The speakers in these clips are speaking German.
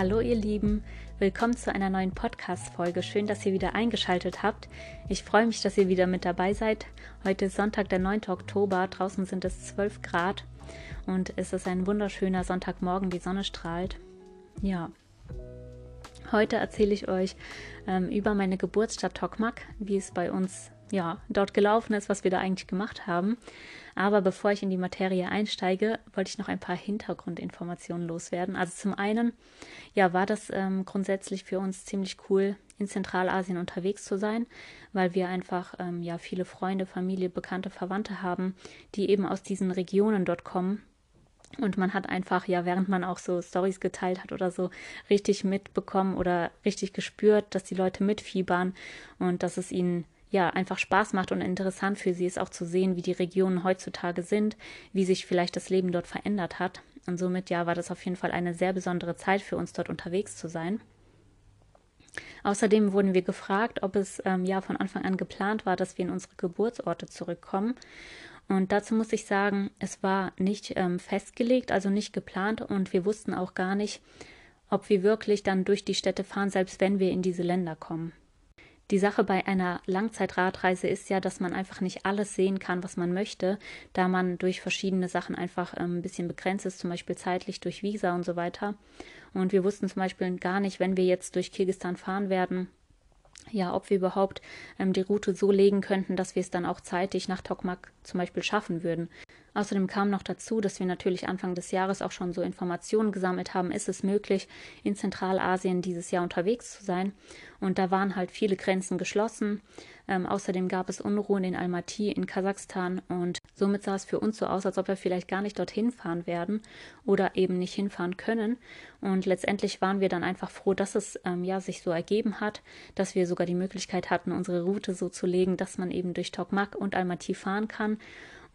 Hallo ihr Lieben, willkommen zu einer neuen Podcast-Folge. Schön, dass ihr wieder eingeschaltet habt. Ich freue mich, dass ihr wieder mit dabei seid. Heute ist Sonntag, der 9. Oktober. Draußen sind es 12 Grad und es ist ein wunderschöner Sonntagmorgen. Die Sonne strahlt. Ja, heute erzähle ich euch ähm, über meine Geburtsstadt Tokmak, wie es bei uns ja, dort gelaufen ist, was wir da eigentlich gemacht haben. Aber bevor ich in die Materie einsteige, wollte ich noch ein paar Hintergrundinformationen loswerden. Also zum einen, ja, war das ähm, grundsätzlich für uns ziemlich cool, in Zentralasien unterwegs zu sein, weil wir einfach ähm, ja viele Freunde, Familie, bekannte Verwandte haben, die eben aus diesen Regionen dort kommen. Und man hat einfach, ja, während man auch so Stories geteilt hat oder so, richtig mitbekommen oder richtig gespürt, dass die Leute mitfiebern und dass es ihnen ja einfach Spaß macht und interessant für sie ist auch zu sehen, wie die Regionen heutzutage sind, wie sich vielleicht das Leben dort verändert hat. Und somit ja war das auf jeden Fall eine sehr besondere Zeit für uns dort unterwegs zu sein. Außerdem wurden wir gefragt, ob es ähm, ja von Anfang an geplant war, dass wir in unsere Geburtsorte zurückkommen. Und dazu muss ich sagen, es war nicht ähm, festgelegt, also nicht geplant und wir wussten auch gar nicht, ob wir wirklich dann durch die Städte fahren, selbst wenn wir in diese Länder kommen. Die Sache bei einer Langzeitradreise ist ja, dass man einfach nicht alles sehen kann, was man möchte, da man durch verschiedene Sachen einfach ähm, ein bisschen begrenzt ist, zum Beispiel zeitlich durch Visa und so weiter. Und wir wussten zum Beispiel gar nicht, wenn wir jetzt durch Kirgistan fahren werden, ja, ob wir überhaupt ähm, die Route so legen könnten, dass wir es dann auch zeitig nach Tokmak zum Beispiel schaffen würden. Außerdem kam noch dazu, dass wir natürlich Anfang des Jahres auch schon so Informationen gesammelt haben, ist es möglich, in Zentralasien dieses Jahr unterwegs zu sein. Und da waren halt viele Grenzen geschlossen. Ähm, außerdem gab es Unruhen in Almaty in Kasachstan und somit sah es für uns so aus, als ob wir vielleicht gar nicht dorthin fahren werden oder eben nicht hinfahren können. Und letztendlich waren wir dann einfach froh, dass es ähm, ja sich so ergeben hat, dass wir sogar die Möglichkeit hatten, unsere Route so zu legen, dass man eben durch Tokmak und Almaty fahren kann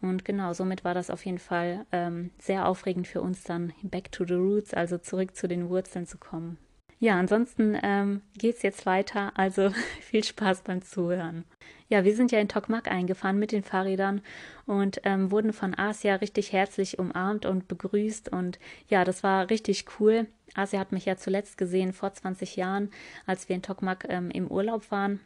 und genau, somit war das auf jeden Fall ähm, sehr aufregend für uns dann back to the roots, also zurück zu den Wurzeln zu kommen. Ja, ansonsten ähm, geht es jetzt weiter, also viel Spaß beim Zuhören. Ja, wir sind ja in Tokmak eingefahren mit den Fahrrädern und ähm, wurden von Asia richtig herzlich umarmt und begrüßt und ja, das war richtig cool. Asia hat mich ja zuletzt gesehen vor 20 Jahren, als wir in Tokmak ähm, im Urlaub waren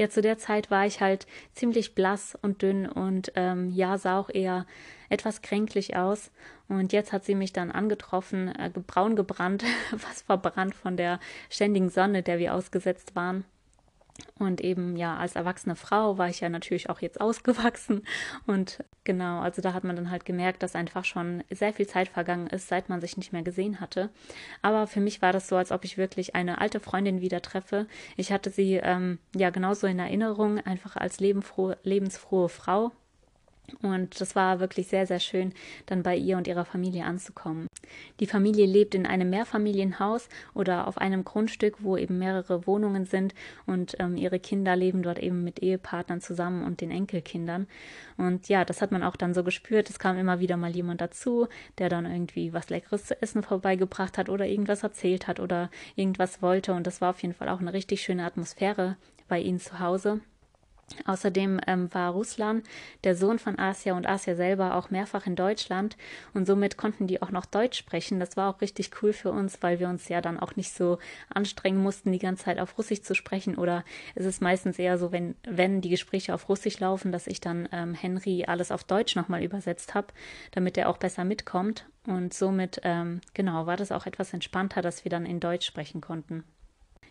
ja, zu der Zeit war ich halt ziemlich blass und dünn und ähm, ja, sah auch eher etwas kränklich aus. Und jetzt hat sie mich dann angetroffen, äh, braun gebrannt, was verbrannt von der ständigen Sonne, der wir ausgesetzt waren. Und eben, ja, als erwachsene Frau war ich ja natürlich auch jetzt ausgewachsen. Und genau, also da hat man dann halt gemerkt, dass einfach schon sehr viel Zeit vergangen ist, seit man sich nicht mehr gesehen hatte. Aber für mich war das so, als ob ich wirklich eine alte Freundin wieder treffe. Ich hatte sie ähm, ja genauso in Erinnerung, einfach als lebenfrohe, lebensfrohe Frau. Und das war wirklich sehr, sehr schön, dann bei ihr und ihrer Familie anzukommen. Die Familie lebt in einem Mehrfamilienhaus oder auf einem Grundstück, wo eben mehrere Wohnungen sind und ähm, ihre Kinder leben dort eben mit Ehepartnern zusammen und den Enkelkindern. Und ja, das hat man auch dann so gespürt. Es kam immer wieder mal jemand dazu, der dann irgendwie was Leckeres zu essen vorbeigebracht hat oder irgendwas erzählt hat oder irgendwas wollte. Und das war auf jeden Fall auch eine richtig schöne Atmosphäre bei ihnen zu Hause. Außerdem ähm, war Ruslan, der Sohn von Asia und Asia selber, auch mehrfach in Deutschland und somit konnten die auch noch Deutsch sprechen. Das war auch richtig cool für uns, weil wir uns ja dann auch nicht so anstrengen mussten, die ganze Zeit auf Russisch zu sprechen. Oder es ist meistens eher so, wenn, wenn die Gespräche auf Russisch laufen, dass ich dann ähm, Henry alles auf Deutsch nochmal übersetzt habe, damit er auch besser mitkommt. Und somit, ähm, genau, war das auch etwas entspannter, dass wir dann in Deutsch sprechen konnten.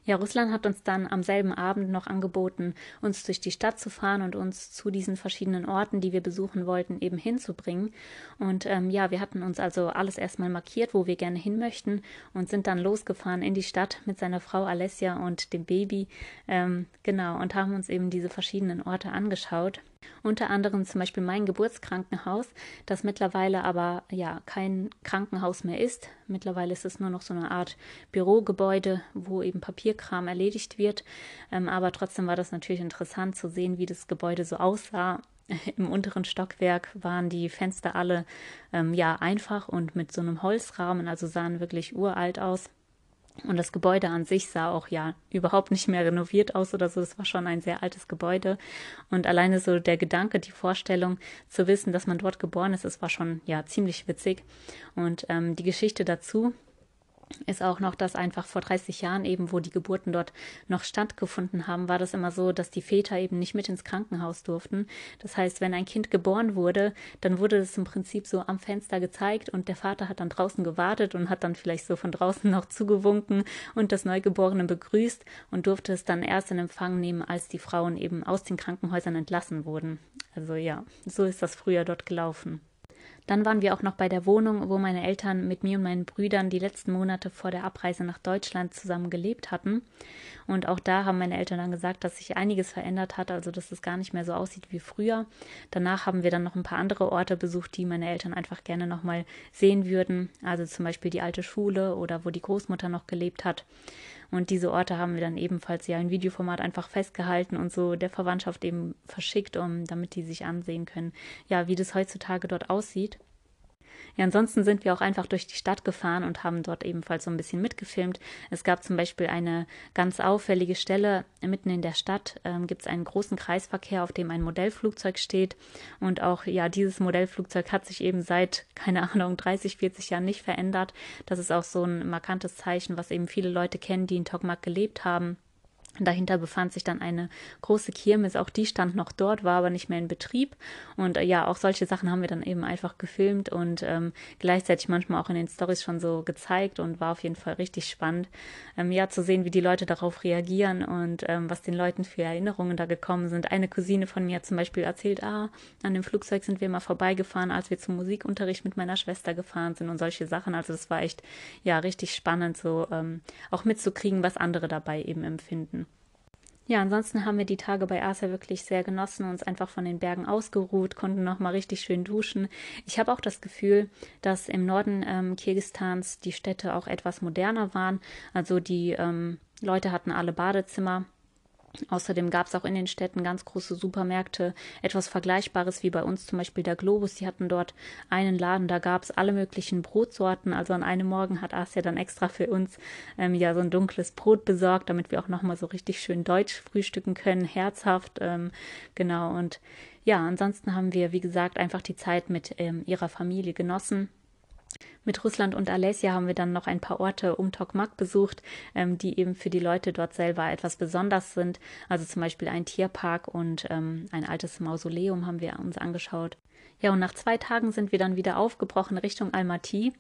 Ja, Russland hat uns dann am selben Abend noch angeboten, uns durch die Stadt zu fahren und uns zu diesen verschiedenen Orten, die wir besuchen wollten, eben hinzubringen. Und ähm, ja, wir hatten uns also alles erstmal markiert, wo wir gerne hin möchten und sind dann losgefahren in die Stadt mit seiner Frau Alessia und dem Baby. Ähm, genau, und haben uns eben diese verschiedenen Orte angeschaut. Unter anderem zum Beispiel mein Geburtskrankenhaus, das mittlerweile aber ja kein Krankenhaus mehr ist. Mittlerweile ist es nur noch so eine Art Bürogebäude, wo eben Papierkram erledigt wird. Ähm, aber trotzdem war das natürlich interessant zu sehen, wie das Gebäude so aussah. Im unteren Stockwerk waren die Fenster alle ähm, ja einfach und mit so einem Holzrahmen, also sahen wirklich uralt aus. Und das Gebäude an sich sah auch ja überhaupt nicht mehr renoviert aus oder so. Es war schon ein sehr altes Gebäude. Und alleine so der Gedanke, die Vorstellung zu wissen, dass man dort geboren ist, es war schon ja ziemlich witzig. Und ähm, die Geschichte dazu, ist auch noch, dass einfach vor 30 Jahren eben, wo die Geburten dort noch stattgefunden haben, war das immer so, dass die Väter eben nicht mit ins Krankenhaus durften. Das heißt, wenn ein Kind geboren wurde, dann wurde es im Prinzip so am Fenster gezeigt und der Vater hat dann draußen gewartet und hat dann vielleicht so von draußen noch zugewunken und das Neugeborene begrüßt und durfte es dann erst in Empfang nehmen, als die Frauen eben aus den Krankenhäusern entlassen wurden. Also ja, so ist das früher dort gelaufen. Dann waren wir auch noch bei der Wohnung, wo meine Eltern mit mir und meinen Brüdern die letzten Monate vor der Abreise nach Deutschland zusammen gelebt hatten. Und auch da haben meine Eltern dann gesagt, dass sich einiges verändert hat, also dass es gar nicht mehr so aussieht wie früher. Danach haben wir dann noch ein paar andere Orte besucht, die meine Eltern einfach gerne nochmal sehen würden. Also zum Beispiel die alte Schule oder wo die Großmutter noch gelebt hat. Und diese Orte haben wir dann ebenfalls ja in Videoformat einfach festgehalten und so der Verwandtschaft eben verschickt, um, damit die sich ansehen können, ja, wie das heutzutage dort aussieht. Ja, ansonsten sind wir auch einfach durch die Stadt gefahren und haben dort ebenfalls so ein bisschen mitgefilmt. Es gab zum Beispiel eine ganz auffällige Stelle mitten in der Stadt. Ähm, gibt es einen großen Kreisverkehr, auf dem ein Modellflugzeug steht. Und auch, ja, dieses Modellflugzeug hat sich eben seit, keine Ahnung, 30, 40 Jahren nicht verändert. Das ist auch so ein markantes Zeichen, was eben viele Leute kennen, die in Tokmak gelebt haben. Dahinter befand sich dann eine große Kirmes, auch die stand noch dort, war aber nicht mehr in Betrieb. Und äh, ja, auch solche Sachen haben wir dann eben einfach gefilmt und ähm, gleichzeitig manchmal auch in den Stories schon so gezeigt und war auf jeden Fall richtig spannend, ähm, ja, zu sehen, wie die Leute darauf reagieren und ähm, was den Leuten für Erinnerungen da gekommen sind. Eine Cousine von mir hat zum Beispiel erzählt, ah, an dem Flugzeug sind wir mal vorbeigefahren, als wir zum Musikunterricht mit meiner Schwester gefahren sind und solche Sachen. Also das war echt, ja, richtig spannend, so ähm, auch mitzukriegen, was andere dabei eben empfinden. Ja, ansonsten haben wir die Tage bei Asa wirklich sehr genossen, uns einfach von den Bergen ausgeruht, konnten nochmal richtig schön duschen. Ich habe auch das Gefühl, dass im Norden ähm, Kirgistans die Städte auch etwas moderner waren. Also die ähm, Leute hatten alle Badezimmer Außerdem gab es auch in den Städten ganz große Supermärkte, etwas Vergleichbares wie bei uns zum Beispiel der Globus. Die hatten dort einen Laden, da gab es alle möglichen Brotsorten. Also an einem Morgen hat Asia dann extra für uns ähm, ja so ein dunkles Brot besorgt, damit wir auch nochmal so richtig schön deutsch frühstücken können, herzhaft. Ähm, genau, und ja, ansonsten haben wir, wie gesagt, einfach die Zeit mit ähm, ihrer Familie genossen. Mit Russland und Alesia haben wir dann noch ein paar Orte um Tokmak besucht, ähm, die eben für die Leute dort selber etwas besonders sind. Also zum Beispiel ein Tierpark und ähm, ein altes Mausoleum haben wir uns angeschaut. Ja, und nach zwei Tagen sind wir dann wieder aufgebrochen Richtung Almaty.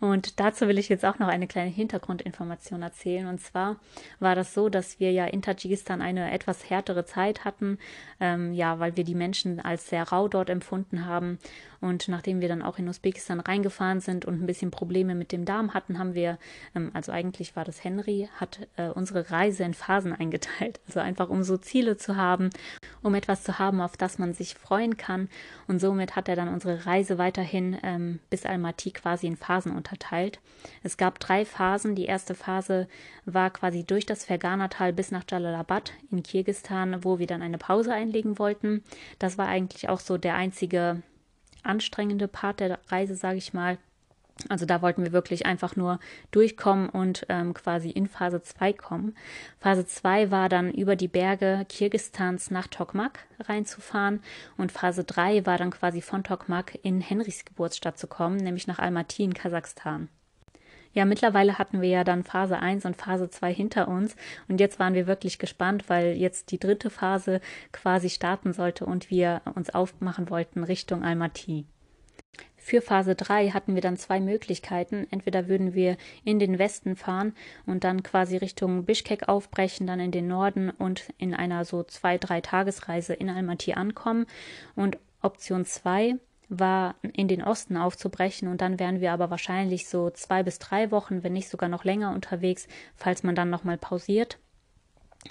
Und dazu will ich jetzt auch noch eine kleine Hintergrundinformation erzählen. Und zwar war das so, dass wir ja in Tadschikistan eine etwas härtere Zeit hatten, ähm, ja, weil wir die Menschen als sehr rau dort empfunden haben. Und nachdem wir dann auch in Usbekistan reingefahren sind und ein bisschen Probleme mit dem Darm hatten, haben wir, ähm, also eigentlich war das Henry, hat äh, unsere Reise in Phasen eingeteilt. Also einfach um so Ziele zu haben, um etwas zu haben, auf das man sich freuen kann. Und somit hat er dann unsere Reise weiterhin ähm, bis Almaty quasi in Phasen unterteilt. Es gab drei Phasen. Die erste Phase war quasi durch das Ferganatal bis nach Jalalabad in Kirgistan, wo wir dann eine Pause einlegen wollten. Das war eigentlich auch so der einzige anstrengende Part der Reise, sage ich mal. Also da wollten wir wirklich einfach nur durchkommen und ähm, quasi in Phase 2 kommen. Phase 2 war dann über die Berge Kirgistans nach Tokmak reinzufahren und Phase 3 war dann quasi von Tokmak in Henrys Geburtsstadt zu kommen, nämlich nach Almaty in Kasachstan. Ja, mittlerweile hatten wir ja dann Phase 1 und Phase 2 hinter uns und jetzt waren wir wirklich gespannt, weil jetzt die dritte Phase quasi starten sollte und wir uns aufmachen wollten Richtung Almaty. Für Phase 3 hatten wir dann zwei Möglichkeiten. Entweder würden wir in den Westen fahren und dann quasi Richtung Bischkek aufbrechen, dann in den Norden und in einer so zwei, drei Tagesreise in Almaty ankommen. Und Option 2 war, in den Osten aufzubrechen und dann wären wir aber wahrscheinlich so zwei bis drei Wochen, wenn nicht sogar noch länger unterwegs, falls man dann nochmal pausiert.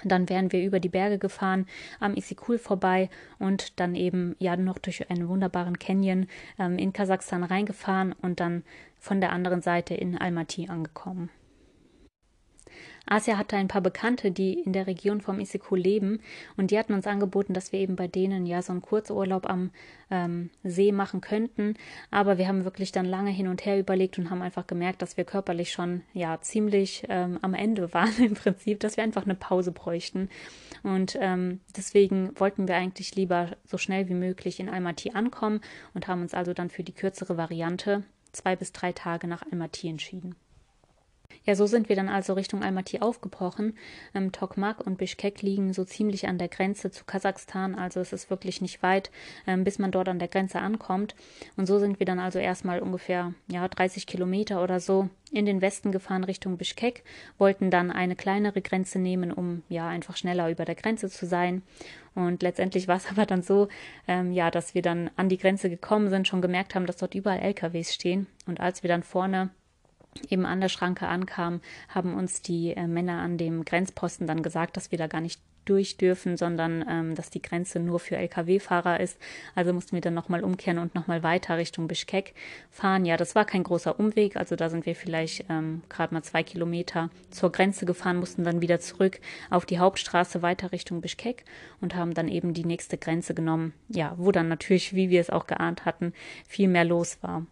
Dann wären wir über die Berge gefahren, am Isikul vorbei und dann eben ja noch durch einen wunderbaren Canyon ähm, in Kasachstan reingefahren und dann von der anderen Seite in Almaty angekommen. Asia hatte ein paar Bekannte, die in der Region vom Isiko leben und die hatten uns angeboten, dass wir eben bei denen ja so einen Kurzurlaub am ähm, See machen könnten. Aber wir haben wirklich dann lange hin und her überlegt und haben einfach gemerkt, dass wir körperlich schon ja ziemlich ähm, am Ende waren im Prinzip, dass wir einfach eine Pause bräuchten. Und ähm, deswegen wollten wir eigentlich lieber so schnell wie möglich in Almaty ankommen und haben uns also dann für die kürzere Variante zwei bis drei Tage nach Almaty entschieden. Ja, so sind wir dann also Richtung Almaty aufgebrochen. Ähm, Tokmak und Bishkek liegen so ziemlich an der Grenze zu Kasachstan, also es ist wirklich nicht weit, ähm, bis man dort an der Grenze ankommt. Und so sind wir dann also erstmal ungefähr ja, 30 Kilometer oder so in den Westen gefahren Richtung Bishkek, wollten dann eine kleinere Grenze nehmen, um ja einfach schneller über der Grenze zu sein. Und letztendlich war es aber dann so, ähm, ja, dass wir dann an die Grenze gekommen sind, schon gemerkt haben, dass dort überall LKWs stehen. Und als wir dann vorne eben an der Schranke ankamen, haben uns die äh, Männer an dem Grenzposten dann gesagt, dass wir da gar nicht durch dürfen, sondern ähm, dass die Grenze nur für Lkw-Fahrer ist. Also mussten wir dann nochmal umkehren und nochmal weiter Richtung Bischkek fahren. Ja, das war kein großer Umweg, also da sind wir vielleicht ähm, gerade mal zwei Kilometer zur Grenze gefahren, mussten dann wieder zurück auf die Hauptstraße weiter Richtung Bischkek und haben dann eben die nächste Grenze genommen. Ja, wo dann natürlich, wie wir es auch geahnt hatten, viel mehr los war.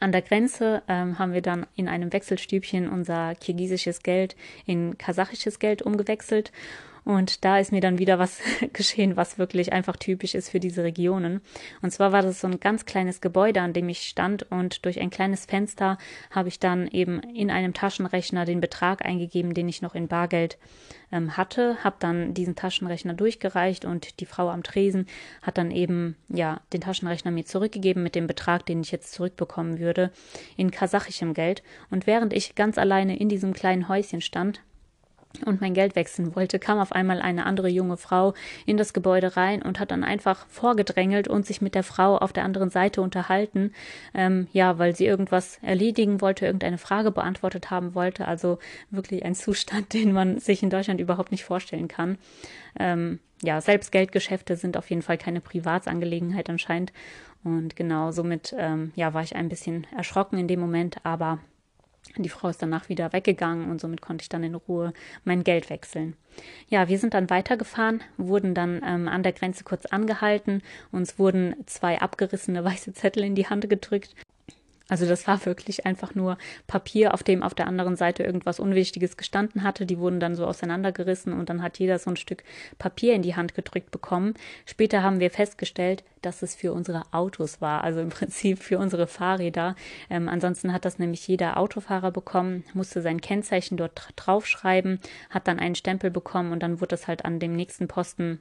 An der Grenze ähm, haben wir dann in einem Wechselstübchen unser kirgisisches Geld in kasachisches Geld umgewechselt und da ist mir dann wieder was geschehen, was wirklich einfach typisch ist für diese Regionen. Und zwar war das so ein ganz kleines Gebäude, an dem ich stand und durch ein kleines Fenster habe ich dann eben in einem Taschenrechner den Betrag eingegeben, den ich noch in Bargeld ähm, hatte, habe dann diesen Taschenrechner durchgereicht und die Frau am Tresen hat dann eben ja den Taschenrechner mir zurückgegeben mit dem Betrag, den ich jetzt zurückbekommen würde, in kasachischem Geld. Und während ich ganz alleine in diesem kleinen Häuschen stand, und mein Geld wechseln wollte, kam auf einmal eine andere junge Frau in das Gebäude rein und hat dann einfach vorgedrängelt und sich mit der Frau auf der anderen Seite unterhalten, ähm, ja, weil sie irgendwas erledigen wollte, irgendeine Frage beantwortet haben wollte. Also wirklich ein Zustand, den man sich in Deutschland überhaupt nicht vorstellen kann. Ähm, ja, selbst Geldgeschäfte sind auf jeden Fall keine Privatsangelegenheit anscheinend. Und genau somit, ähm, ja, war ich ein bisschen erschrocken in dem Moment, aber die Frau ist danach wieder weggegangen und somit konnte ich dann in Ruhe mein Geld wechseln. Ja, wir sind dann weitergefahren, wurden dann ähm, an der Grenze kurz angehalten. Uns wurden zwei abgerissene weiße Zettel in die Hand gedrückt also das war wirklich einfach nur Papier, auf dem auf der anderen Seite irgendwas Unwichtiges gestanden hatte. Die wurden dann so auseinandergerissen und dann hat jeder so ein Stück Papier in die Hand gedrückt bekommen. Später haben wir festgestellt, dass es für unsere Autos war, also im Prinzip für unsere Fahrräder. Ähm, ansonsten hat das nämlich jeder Autofahrer bekommen, musste sein Kennzeichen dort draufschreiben, hat dann einen Stempel bekommen und dann wurde das halt an dem nächsten Posten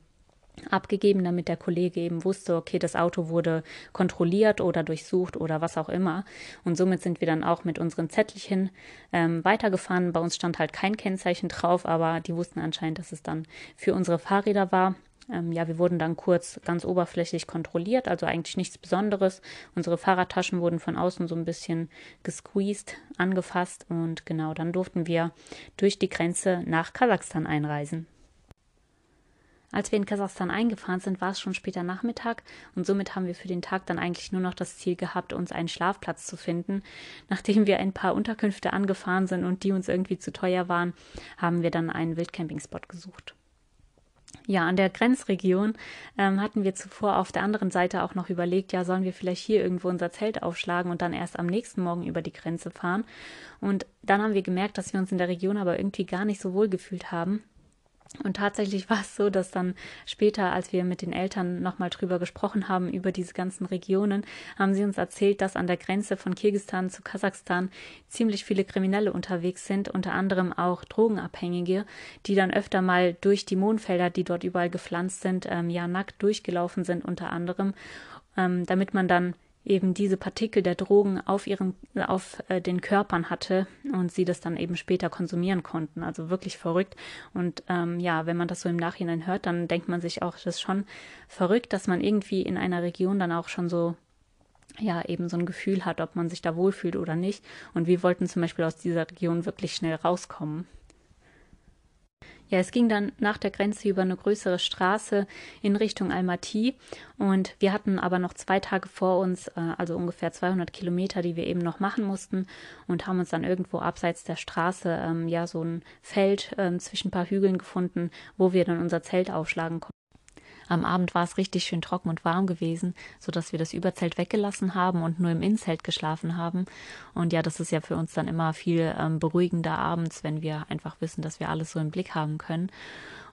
abgegeben, damit der Kollege eben wusste, okay, das Auto wurde kontrolliert oder durchsucht oder was auch immer. Und somit sind wir dann auch mit unseren Zettelchen ähm, weitergefahren. Bei uns stand halt kein Kennzeichen drauf, aber die wussten anscheinend, dass es dann für unsere Fahrräder war. Ähm, ja, wir wurden dann kurz ganz oberflächlich kontrolliert, also eigentlich nichts Besonderes. Unsere Fahrradtaschen wurden von außen so ein bisschen gesqueezed, angefasst und genau, dann durften wir durch die Grenze nach Kasachstan einreisen. Als wir in Kasachstan eingefahren sind, war es schon später Nachmittag und somit haben wir für den Tag dann eigentlich nur noch das Ziel gehabt, uns einen Schlafplatz zu finden. Nachdem wir ein paar Unterkünfte angefahren sind und die uns irgendwie zu teuer waren, haben wir dann einen Wildcampingspot gesucht. Ja, an der Grenzregion ähm, hatten wir zuvor auf der anderen Seite auch noch überlegt, ja, sollen wir vielleicht hier irgendwo unser Zelt aufschlagen und dann erst am nächsten Morgen über die Grenze fahren. Und dann haben wir gemerkt, dass wir uns in der Region aber irgendwie gar nicht so wohl gefühlt haben und tatsächlich war es so, dass dann später, als wir mit den Eltern nochmal drüber gesprochen haben, über diese ganzen Regionen, haben sie uns erzählt, dass an der Grenze von Kirgistan zu Kasachstan ziemlich viele Kriminelle unterwegs sind, unter anderem auch Drogenabhängige, die dann öfter mal durch die Mohnfelder, die dort überall gepflanzt sind, ähm, ja nackt durchgelaufen sind, unter anderem, ähm, damit man dann eben diese Partikel der Drogen auf ihren, auf äh, den Körpern hatte und sie das dann eben später konsumieren konnten. Also wirklich verrückt. Und ähm, ja, wenn man das so im Nachhinein hört, dann denkt man sich auch, das ist schon verrückt, dass man irgendwie in einer Region dann auch schon so ja, eben so ein Gefühl hat, ob man sich da wohlfühlt oder nicht. Und wir wollten zum Beispiel aus dieser Region wirklich schnell rauskommen. Ja, es ging dann nach der Grenze über eine größere Straße in Richtung Almaty und wir hatten aber noch zwei Tage vor uns, äh, also ungefähr 200 Kilometer, die wir eben noch machen mussten und haben uns dann irgendwo abseits der Straße ähm, ja so ein Feld ähm, zwischen ein paar Hügeln gefunden, wo wir dann unser Zelt aufschlagen konnten. Am Abend war es richtig schön trocken und warm gewesen, so dass wir das Überzelt weggelassen haben und nur im Innenzelt geschlafen haben. Und ja, das ist ja für uns dann immer viel ähm, beruhigender abends, wenn wir einfach wissen, dass wir alles so im Blick haben können.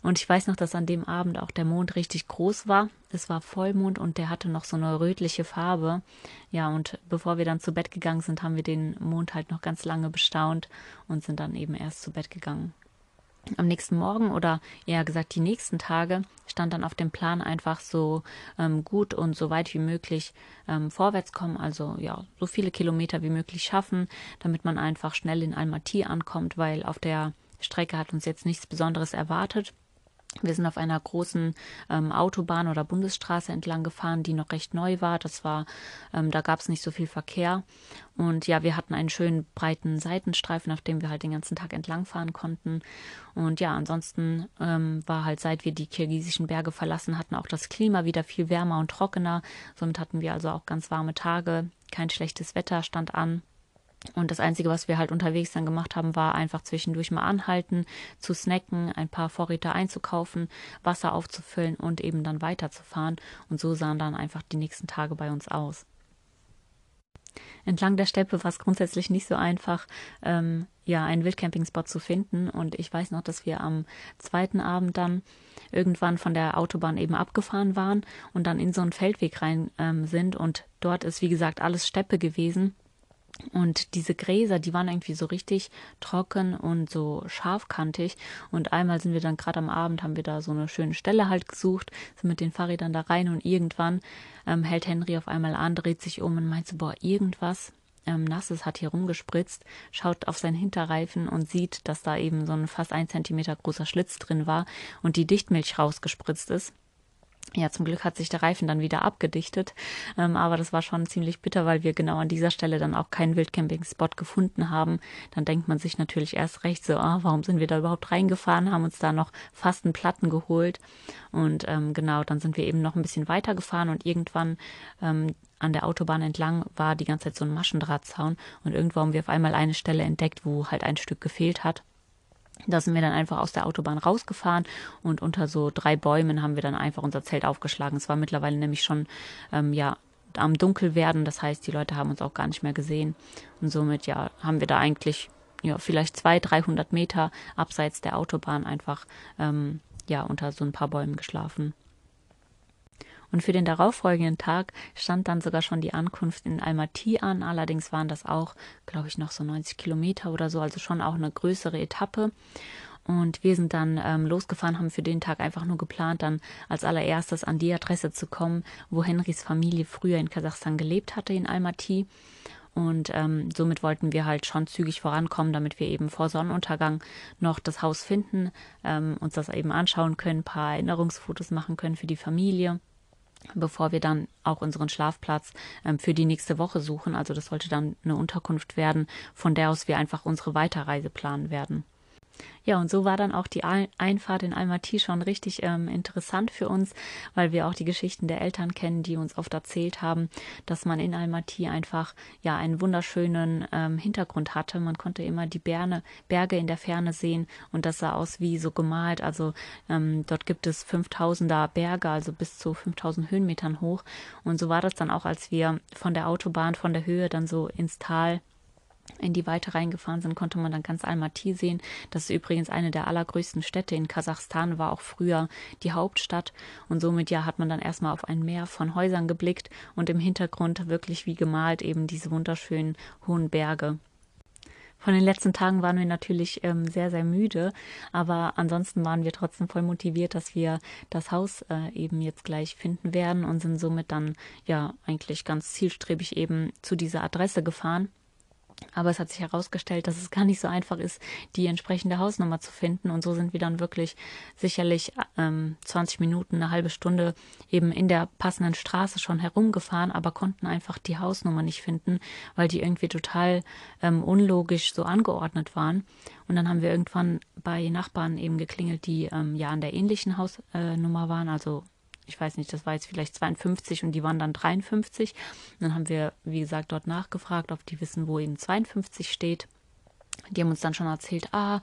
Und ich weiß noch, dass an dem Abend auch der Mond richtig groß war. Es war Vollmond und der hatte noch so eine rötliche Farbe. Ja, und bevor wir dann zu Bett gegangen sind, haben wir den Mond halt noch ganz lange bestaunt und sind dann eben erst zu Bett gegangen. Am nächsten Morgen oder eher gesagt die nächsten Tage stand dann auf dem Plan einfach so ähm, gut und so weit wie möglich ähm, vorwärts kommen, also ja, so viele Kilometer wie möglich schaffen, damit man einfach schnell in Almaty ankommt, weil auf der Strecke hat uns jetzt nichts Besonderes erwartet. Wir sind auf einer großen ähm, Autobahn oder Bundesstraße entlang gefahren, die noch recht neu war. Das war, ähm, da gab es nicht so viel Verkehr. Und ja, wir hatten einen schönen breiten Seitenstreifen, auf dem wir halt den ganzen Tag entlang fahren konnten. Und ja, ansonsten ähm, war halt, seit wir die kirgisischen Berge verlassen hatten, auch das Klima wieder viel wärmer und trockener. Somit hatten wir also auch ganz warme Tage. Kein schlechtes Wetter stand an. Und das Einzige, was wir halt unterwegs dann gemacht haben, war einfach zwischendurch mal anhalten, zu snacken, ein paar Vorräte einzukaufen, Wasser aufzufüllen und eben dann weiterzufahren. Und so sahen dann einfach die nächsten Tage bei uns aus. Entlang der Steppe war es grundsätzlich nicht so einfach, ähm, ja, einen Wildcampingspot zu finden. Und ich weiß noch, dass wir am zweiten Abend dann irgendwann von der Autobahn eben abgefahren waren und dann in so einen Feldweg rein ähm, sind. Und dort ist, wie gesagt, alles Steppe gewesen. Und diese Gräser, die waren irgendwie so richtig trocken und so scharfkantig. Und einmal sind wir dann gerade am Abend, haben wir da so eine schöne Stelle halt gesucht, sind mit den Fahrrädern da rein und irgendwann ähm, hält Henry auf einmal an, dreht sich um und meint so, boah, irgendwas ähm, Nasses hat hier rumgespritzt, schaut auf seinen Hinterreifen und sieht, dass da eben so ein fast ein Zentimeter großer Schlitz drin war und die Dichtmilch rausgespritzt ist. Ja, zum Glück hat sich der Reifen dann wieder abgedichtet, ähm, aber das war schon ziemlich bitter, weil wir genau an dieser Stelle dann auch keinen Wildcamping-Spot gefunden haben. Dann denkt man sich natürlich erst recht so, ah, warum sind wir da überhaupt reingefahren, haben uns da noch fast einen Platten geholt und ähm, genau, dann sind wir eben noch ein bisschen weitergefahren und irgendwann ähm, an der Autobahn entlang war die ganze Zeit so ein Maschendrahtzaun und irgendwo haben wir auf einmal eine Stelle entdeckt, wo halt ein Stück gefehlt hat. Da sind wir dann einfach aus der Autobahn rausgefahren und unter so drei Bäumen haben wir dann einfach unser Zelt aufgeschlagen. Es war mittlerweile nämlich schon ähm, ja am Dunkelwerden, das heißt, die Leute haben uns auch gar nicht mehr gesehen und somit ja haben wir da eigentlich ja vielleicht zwei, dreihundert Meter abseits der Autobahn einfach ähm, ja unter so ein paar Bäumen geschlafen. Und für den darauffolgenden Tag stand dann sogar schon die Ankunft in Almaty an. Allerdings waren das auch, glaube ich, noch so 90 Kilometer oder so, also schon auch eine größere Etappe. Und wir sind dann ähm, losgefahren, haben für den Tag einfach nur geplant, dann als allererstes an die Adresse zu kommen, wo Henrys Familie früher in Kasachstan gelebt hatte, in Almaty. Und ähm, somit wollten wir halt schon zügig vorankommen, damit wir eben vor Sonnenuntergang noch das Haus finden, ähm, uns das eben anschauen können, ein paar Erinnerungsfotos machen können für die Familie bevor wir dann auch unseren Schlafplatz ähm, für die nächste Woche suchen. Also das sollte dann eine Unterkunft werden, von der aus wir einfach unsere Weiterreise planen werden. Ja, und so war dann auch die Einfahrt in Almaty schon richtig ähm, interessant für uns, weil wir auch die Geschichten der Eltern kennen, die uns oft erzählt haben, dass man in Almaty einfach ja einen wunderschönen ähm, Hintergrund hatte. Man konnte immer die Berne, Berge in der Ferne sehen und das sah aus wie so gemalt. Also ähm, dort gibt es 5000er Berge, also bis zu 5000 Höhenmetern hoch. Und so war das dann auch, als wir von der Autobahn, von der Höhe dann so ins Tal in die Weite reingefahren sind, konnte man dann ganz Almaty sehen. Das ist übrigens eine der allergrößten Städte in Kasachstan, war auch früher die Hauptstadt und somit ja hat man dann erstmal auf ein Meer von Häusern geblickt und im Hintergrund wirklich wie gemalt eben diese wunderschönen hohen Berge. Von den letzten Tagen waren wir natürlich ähm, sehr, sehr müde, aber ansonsten waren wir trotzdem voll motiviert, dass wir das Haus äh, eben jetzt gleich finden werden und sind somit dann ja eigentlich ganz zielstrebig eben zu dieser Adresse gefahren. Aber es hat sich herausgestellt, dass es gar nicht so einfach ist, die entsprechende Hausnummer zu finden. Und so sind wir dann wirklich sicherlich ähm, 20 Minuten, eine halbe Stunde eben in der passenden Straße schon herumgefahren, aber konnten einfach die Hausnummer nicht finden, weil die irgendwie total ähm, unlogisch so angeordnet waren. Und dann haben wir irgendwann bei Nachbarn eben geklingelt, die ähm, ja an der ähnlichen Hausnummer äh, waren, also ich weiß nicht, das war jetzt vielleicht 52 und die waren dann 53. Und dann haben wir, wie gesagt, dort nachgefragt, ob die wissen, wo eben 52 steht. Die haben uns dann schon erzählt, ah,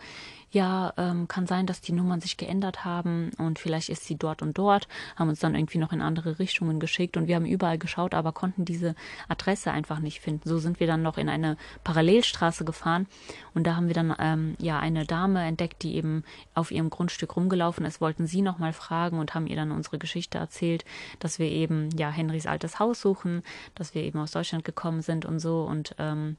ja, ähm, kann sein, dass die Nummern sich geändert haben und vielleicht ist sie dort und dort, haben uns dann irgendwie noch in andere Richtungen geschickt und wir haben überall geschaut, aber konnten diese Adresse einfach nicht finden. So sind wir dann noch in eine Parallelstraße gefahren und da haben wir dann ähm, ja eine Dame entdeckt, die eben auf ihrem Grundstück rumgelaufen ist, wollten sie nochmal fragen und haben ihr dann unsere Geschichte erzählt, dass wir eben ja Henrys altes Haus suchen, dass wir eben aus Deutschland gekommen sind und so und ähm,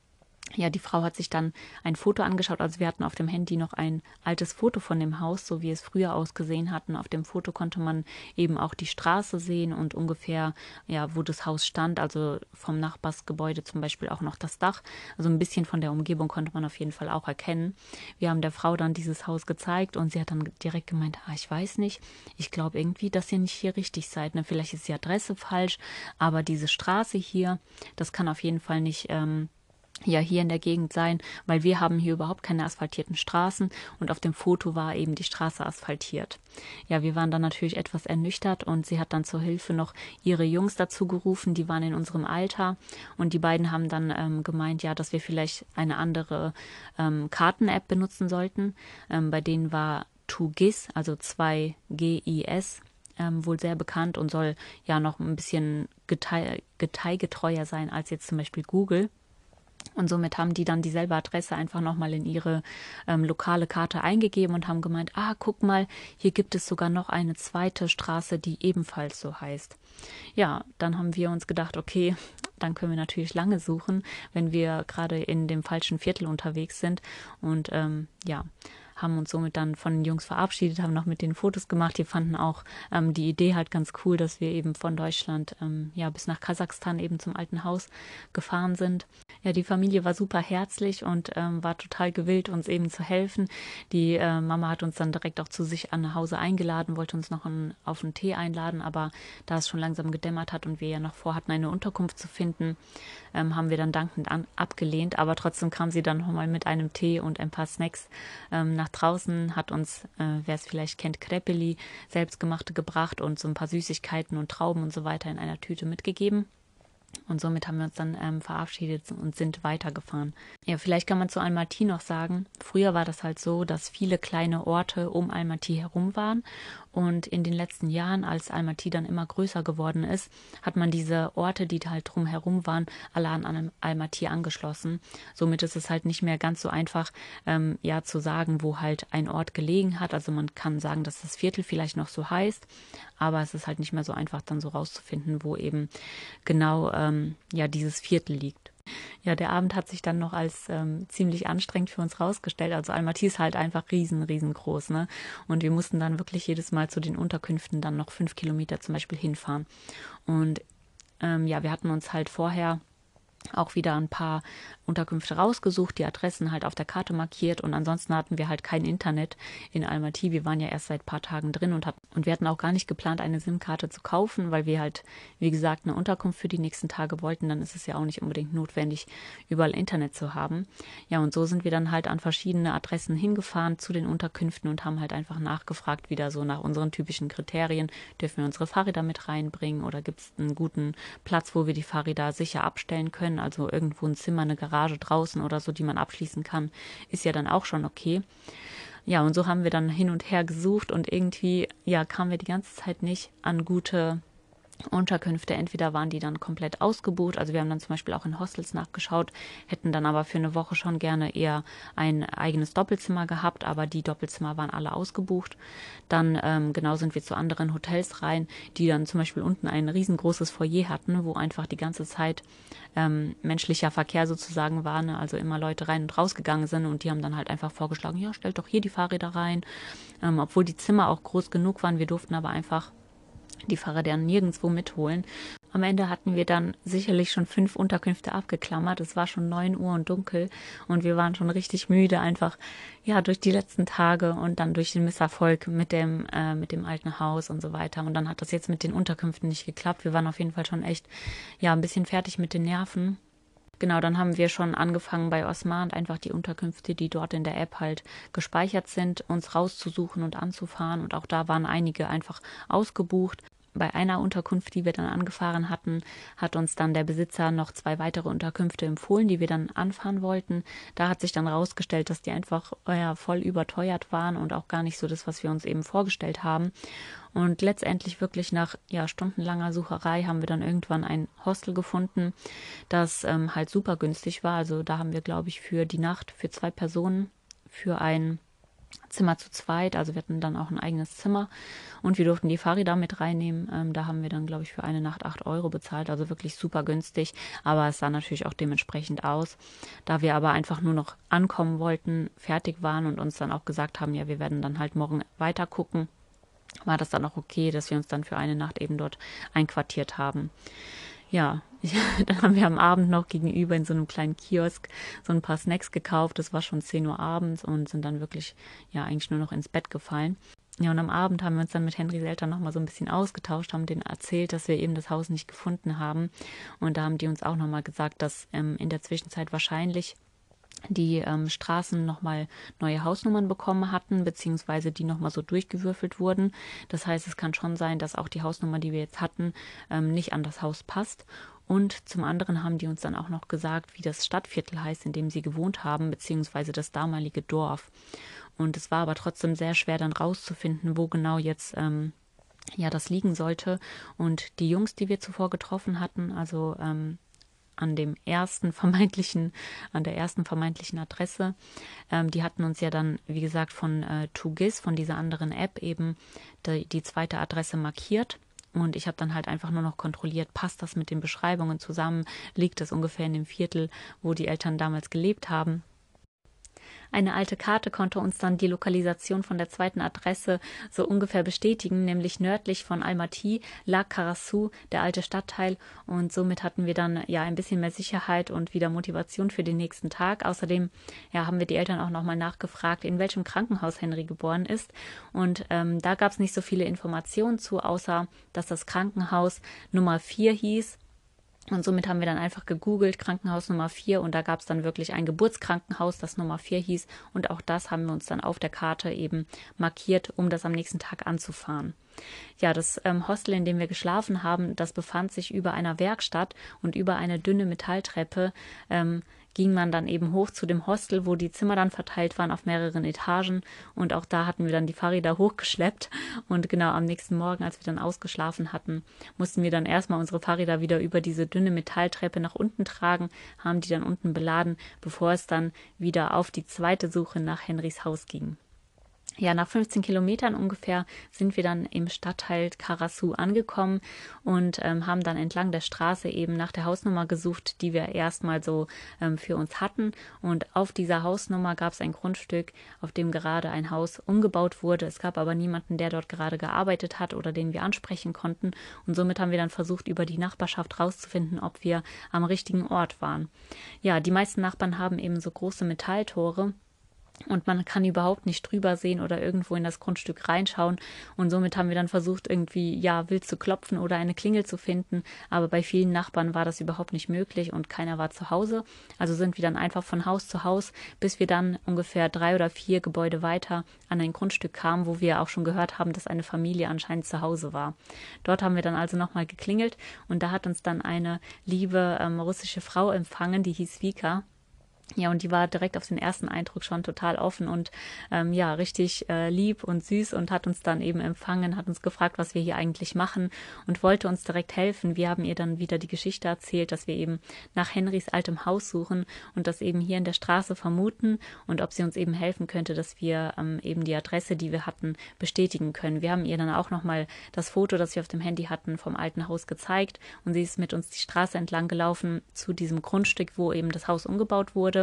ja, die Frau hat sich dann ein Foto angeschaut. Also wir hatten auf dem Handy noch ein altes Foto von dem Haus, so wie es früher ausgesehen hatten. Auf dem Foto konnte man eben auch die Straße sehen und ungefähr, ja, wo das Haus stand. Also vom Nachbarsgebäude zum Beispiel auch noch das Dach. Also ein bisschen von der Umgebung konnte man auf jeden Fall auch erkennen. Wir haben der Frau dann dieses Haus gezeigt und sie hat dann direkt gemeint, ah, ich weiß nicht, ich glaube irgendwie, dass ihr nicht hier richtig seid. Ne? Vielleicht ist die Adresse falsch, aber diese Straße hier, das kann auf jeden Fall nicht. Ähm, ja hier in der Gegend sein, weil wir haben hier überhaupt keine asphaltierten Straßen und auf dem Foto war eben die Straße asphaltiert. Ja, wir waren dann natürlich etwas ernüchtert und sie hat dann zur Hilfe noch ihre Jungs dazu gerufen, die waren in unserem Alter und die beiden haben dann ähm, gemeint, ja, dass wir vielleicht eine andere ähm, Karten-App benutzen sollten. Ähm, bei denen war 2GIS, also 2GIS, ähm, wohl sehr bekannt und soll ja noch ein bisschen geteigetreuer sein als jetzt zum Beispiel Google. Und somit haben die dann dieselbe Adresse einfach nochmal in ihre ähm, lokale Karte eingegeben und haben gemeint, ah, guck mal, hier gibt es sogar noch eine zweite Straße, die ebenfalls so heißt. Ja, dann haben wir uns gedacht, okay, dann können wir natürlich lange suchen, wenn wir gerade in dem falschen Viertel unterwegs sind. Und ähm, ja, haben uns somit dann von den Jungs verabschiedet, haben noch mit den Fotos gemacht. Die fanden auch ähm, die Idee halt ganz cool, dass wir eben von Deutschland ähm, ja bis nach Kasachstan eben zum alten Haus gefahren sind. Ja, die Familie war super herzlich und ähm, war total gewillt, uns eben zu helfen. Die äh, Mama hat uns dann direkt auch zu sich an Hause eingeladen, wollte uns noch einen, auf einen Tee einladen, aber da es schon langsam gedämmert hat und wir ja noch vorhatten, eine Unterkunft zu finden, ähm, haben wir dann dankend an, abgelehnt. Aber trotzdem kam sie dann nochmal mit einem Tee und ein paar Snacks ähm, nach draußen, hat uns, äh, wer es vielleicht kennt, Krepeli, selbstgemachte gebracht und so ein paar Süßigkeiten und Trauben und so weiter in einer Tüte mitgegeben. Und somit haben wir uns dann ähm, verabschiedet und sind weitergefahren. Ja, vielleicht kann man zu Almaty noch sagen, früher war das halt so, dass viele kleine Orte um Almaty herum waren. Und in den letzten Jahren, als Almaty dann immer größer geworden ist, hat man diese Orte, die halt drumherum waren, alle an Almaty angeschlossen. Somit ist es halt nicht mehr ganz so einfach, ähm, ja, zu sagen, wo halt ein Ort gelegen hat. Also man kann sagen, dass das Viertel vielleicht noch so heißt, aber es ist halt nicht mehr so einfach, dann so rauszufinden, wo eben genau ähm, ja dieses Viertel liegt. Ja, der Abend hat sich dann noch als ähm, ziemlich anstrengend für uns rausgestellt. Also Almaty ist halt einfach riesen, riesengroß, ne? Und wir mussten dann wirklich jedes Mal zu den Unterkünften dann noch fünf Kilometer zum Beispiel hinfahren. Und ähm, ja, wir hatten uns halt vorher auch wieder ein paar Unterkünfte rausgesucht, die Adressen halt auf der Karte markiert und ansonsten hatten wir halt kein Internet in Almaty. Wir waren ja erst seit ein paar Tagen drin und, hat, und wir hatten auch gar nicht geplant, eine SIM-Karte zu kaufen, weil wir halt, wie gesagt, eine Unterkunft für die nächsten Tage wollten. Dann ist es ja auch nicht unbedingt notwendig, überall Internet zu haben. Ja, und so sind wir dann halt an verschiedene Adressen hingefahren zu den Unterkünften und haben halt einfach nachgefragt, wieder so nach unseren typischen Kriterien. Dürfen wir unsere Fahrräder mit reinbringen oder gibt es einen guten Platz, wo wir die Fahrräder sicher abstellen können? Also irgendwo ein Zimmer, eine Garage Garage draußen oder so, die man abschließen kann, ist ja dann auch schon okay. Ja, und so haben wir dann hin und her gesucht und irgendwie, ja, kamen wir die ganze Zeit nicht an gute Unterkünfte. Entweder waren die dann komplett ausgebucht, also wir haben dann zum Beispiel auch in Hostels nachgeschaut, hätten dann aber für eine Woche schon gerne eher ein eigenes Doppelzimmer gehabt, aber die Doppelzimmer waren alle ausgebucht. Dann ähm, genau sind wir zu anderen Hotels rein, die dann zum Beispiel unten ein riesengroßes Foyer hatten, wo einfach die ganze Zeit ähm, menschlicher Verkehr sozusagen war, ne? also immer Leute rein und rausgegangen sind und die haben dann halt einfach vorgeschlagen, ja, stellt doch hier die Fahrräder rein, ähm, obwohl die Zimmer auch groß genug waren, wir durften aber einfach die Fahrräder nirgendwo mitholen. Am Ende hatten wir dann sicherlich schon fünf Unterkünfte abgeklammert. Es war schon neun Uhr und dunkel und wir waren schon richtig müde, einfach ja durch die letzten Tage und dann durch den Misserfolg mit dem äh, mit dem alten Haus und so weiter. Und dann hat das jetzt mit den Unterkünften nicht geklappt. Wir waren auf jeden Fall schon echt ja ein bisschen fertig mit den Nerven Genau, dann haben wir schon angefangen bei Osman einfach die Unterkünfte, die dort in der App halt gespeichert sind, uns rauszusuchen und anzufahren. Und auch da waren einige einfach ausgebucht. Bei einer Unterkunft, die wir dann angefahren hatten, hat uns dann der Besitzer noch zwei weitere Unterkünfte empfohlen, die wir dann anfahren wollten. Da hat sich dann rausgestellt, dass die einfach ja, voll überteuert waren und auch gar nicht so das, was wir uns eben vorgestellt haben. Und letztendlich wirklich nach ja, stundenlanger Sucherei haben wir dann irgendwann ein Hostel gefunden, das ähm, halt super günstig war. Also da haben wir, glaube ich, für die Nacht für zwei Personen für ein Zimmer zu zweit, also wir hatten dann auch ein eigenes Zimmer und wir durften die Fahrräder mit reinnehmen. Ähm, da haben wir dann, glaube ich, für eine Nacht acht Euro bezahlt, also wirklich super günstig, aber es sah natürlich auch dementsprechend aus. Da wir aber einfach nur noch ankommen wollten, fertig waren und uns dann auch gesagt haben, ja, wir werden dann halt morgen weiter gucken, war das dann auch okay, dass wir uns dann für eine Nacht eben dort einquartiert haben. Ja, dann haben wir am Abend noch gegenüber in so einem kleinen Kiosk so ein paar Snacks gekauft. Das war schon 10 Uhr abends und sind dann wirklich, ja, eigentlich nur noch ins Bett gefallen. Ja, und am Abend haben wir uns dann mit Henrys Eltern nochmal so ein bisschen ausgetauscht, haben denen erzählt, dass wir eben das Haus nicht gefunden haben. Und da haben die uns auch nochmal gesagt, dass ähm, in der Zwischenzeit wahrscheinlich die ähm, Straßen nochmal neue Hausnummern bekommen hatten, beziehungsweise die nochmal so durchgewürfelt wurden. Das heißt, es kann schon sein, dass auch die Hausnummer, die wir jetzt hatten, ähm, nicht an das Haus passt. Und zum anderen haben die uns dann auch noch gesagt, wie das Stadtviertel heißt, in dem sie gewohnt haben, beziehungsweise das damalige Dorf. Und es war aber trotzdem sehr schwer dann rauszufinden, wo genau jetzt ähm, ja das liegen sollte. Und die Jungs, die wir zuvor getroffen hatten, also ähm, an dem ersten vermeintlichen, an der ersten vermeintlichen Adresse. Ähm, die hatten uns ja dann, wie gesagt, von äh, Tugis, von dieser anderen App eben die, die zweite Adresse markiert. Und ich habe dann halt einfach nur noch kontrolliert, passt das mit den Beschreibungen zusammen? Liegt das ungefähr in dem Viertel, wo die Eltern damals gelebt haben? Eine alte Karte konnte uns dann die Lokalisation von der zweiten Adresse so ungefähr bestätigen, nämlich nördlich von Almaty lag Karasu, der alte Stadtteil, und somit hatten wir dann ja ein bisschen mehr Sicherheit und wieder Motivation für den nächsten Tag. Außerdem ja, haben wir die Eltern auch nochmal nachgefragt, in welchem Krankenhaus Henry geboren ist. Und ähm, da gab es nicht so viele Informationen zu, außer dass das Krankenhaus Nummer 4 hieß und somit haben wir dann einfach gegoogelt, Krankenhaus Nummer 4, und da gab es dann wirklich ein Geburtskrankenhaus, das Nummer 4 hieß. Und auch das haben wir uns dann auf der Karte eben markiert, um das am nächsten Tag anzufahren. Ja, das ähm, Hostel, in dem wir geschlafen haben, das befand sich über einer Werkstatt und über eine dünne Metalltreppe. Ähm, ging man dann eben hoch zu dem Hostel, wo die Zimmer dann verteilt waren auf mehreren Etagen. Und auch da hatten wir dann die Fahrräder hochgeschleppt. Und genau am nächsten Morgen, als wir dann ausgeschlafen hatten, mussten wir dann erstmal unsere Fahrräder wieder über diese dünne Metalltreppe nach unten tragen, haben die dann unten beladen, bevor es dann wieder auf die zweite Suche nach Henrys Haus ging ja, nach 15 Kilometern ungefähr sind wir dann im Stadtteil Karasu angekommen und ähm, haben dann entlang der Straße eben nach der Hausnummer gesucht, die wir erstmal so ähm, für uns hatten. Und auf dieser Hausnummer gab es ein Grundstück, auf dem gerade ein Haus umgebaut wurde. Es gab aber niemanden, der dort gerade gearbeitet hat oder den wir ansprechen konnten. Und somit haben wir dann versucht, über die Nachbarschaft rauszufinden, ob wir am richtigen Ort waren. Ja, die meisten Nachbarn haben eben so große Metalltore und man kann überhaupt nicht drüber sehen oder irgendwo in das Grundstück reinschauen. Und somit haben wir dann versucht, irgendwie, ja, wild zu klopfen oder eine Klingel zu finden. Aber bei vielen Nachbarn war das überhaupt nicht möglich und keiner war zu Hause. Also sind wir dann einfach von Haus zu Haus, bis wir dann ungefähr drei oder vier Gebäude weiter an ein Grundstück kamen, wo wir auch schon gehört haben, dass eine Familie anscheinend zu Hause war. Dort haben wir dann also nochmal geklingelt und da hat uns dann eine liebe ähm, russische Frau empfangen, die hieß Vika. Ja, und die war direkt auf den ersten Eindruck schon total offen und ähm, ja, richtig äh, lieb und süß und hat uns dann eben empfangen, hat uns gefragt, was wir hier eigentlich machen und wollte uns direkt helfen. Wir haben ihr dann wieder die Geschichte erzählt, dass wir eben nach Henrys altem Haus suchen und das eben hier in der Straße vermuten und ob sie uns eben helfen könnte, dass wir ähm, eben die Adresse, die wir hatten, bestätigen können. Wir haben ihr dann auch nochmal das Foto, das wir auf dem Handy hatten, vom alten Haus gezeigt und sie ist mit uns die Straße entlang gelaufen zu diesem Grundstück, wo eben das Haus umgebaut wurde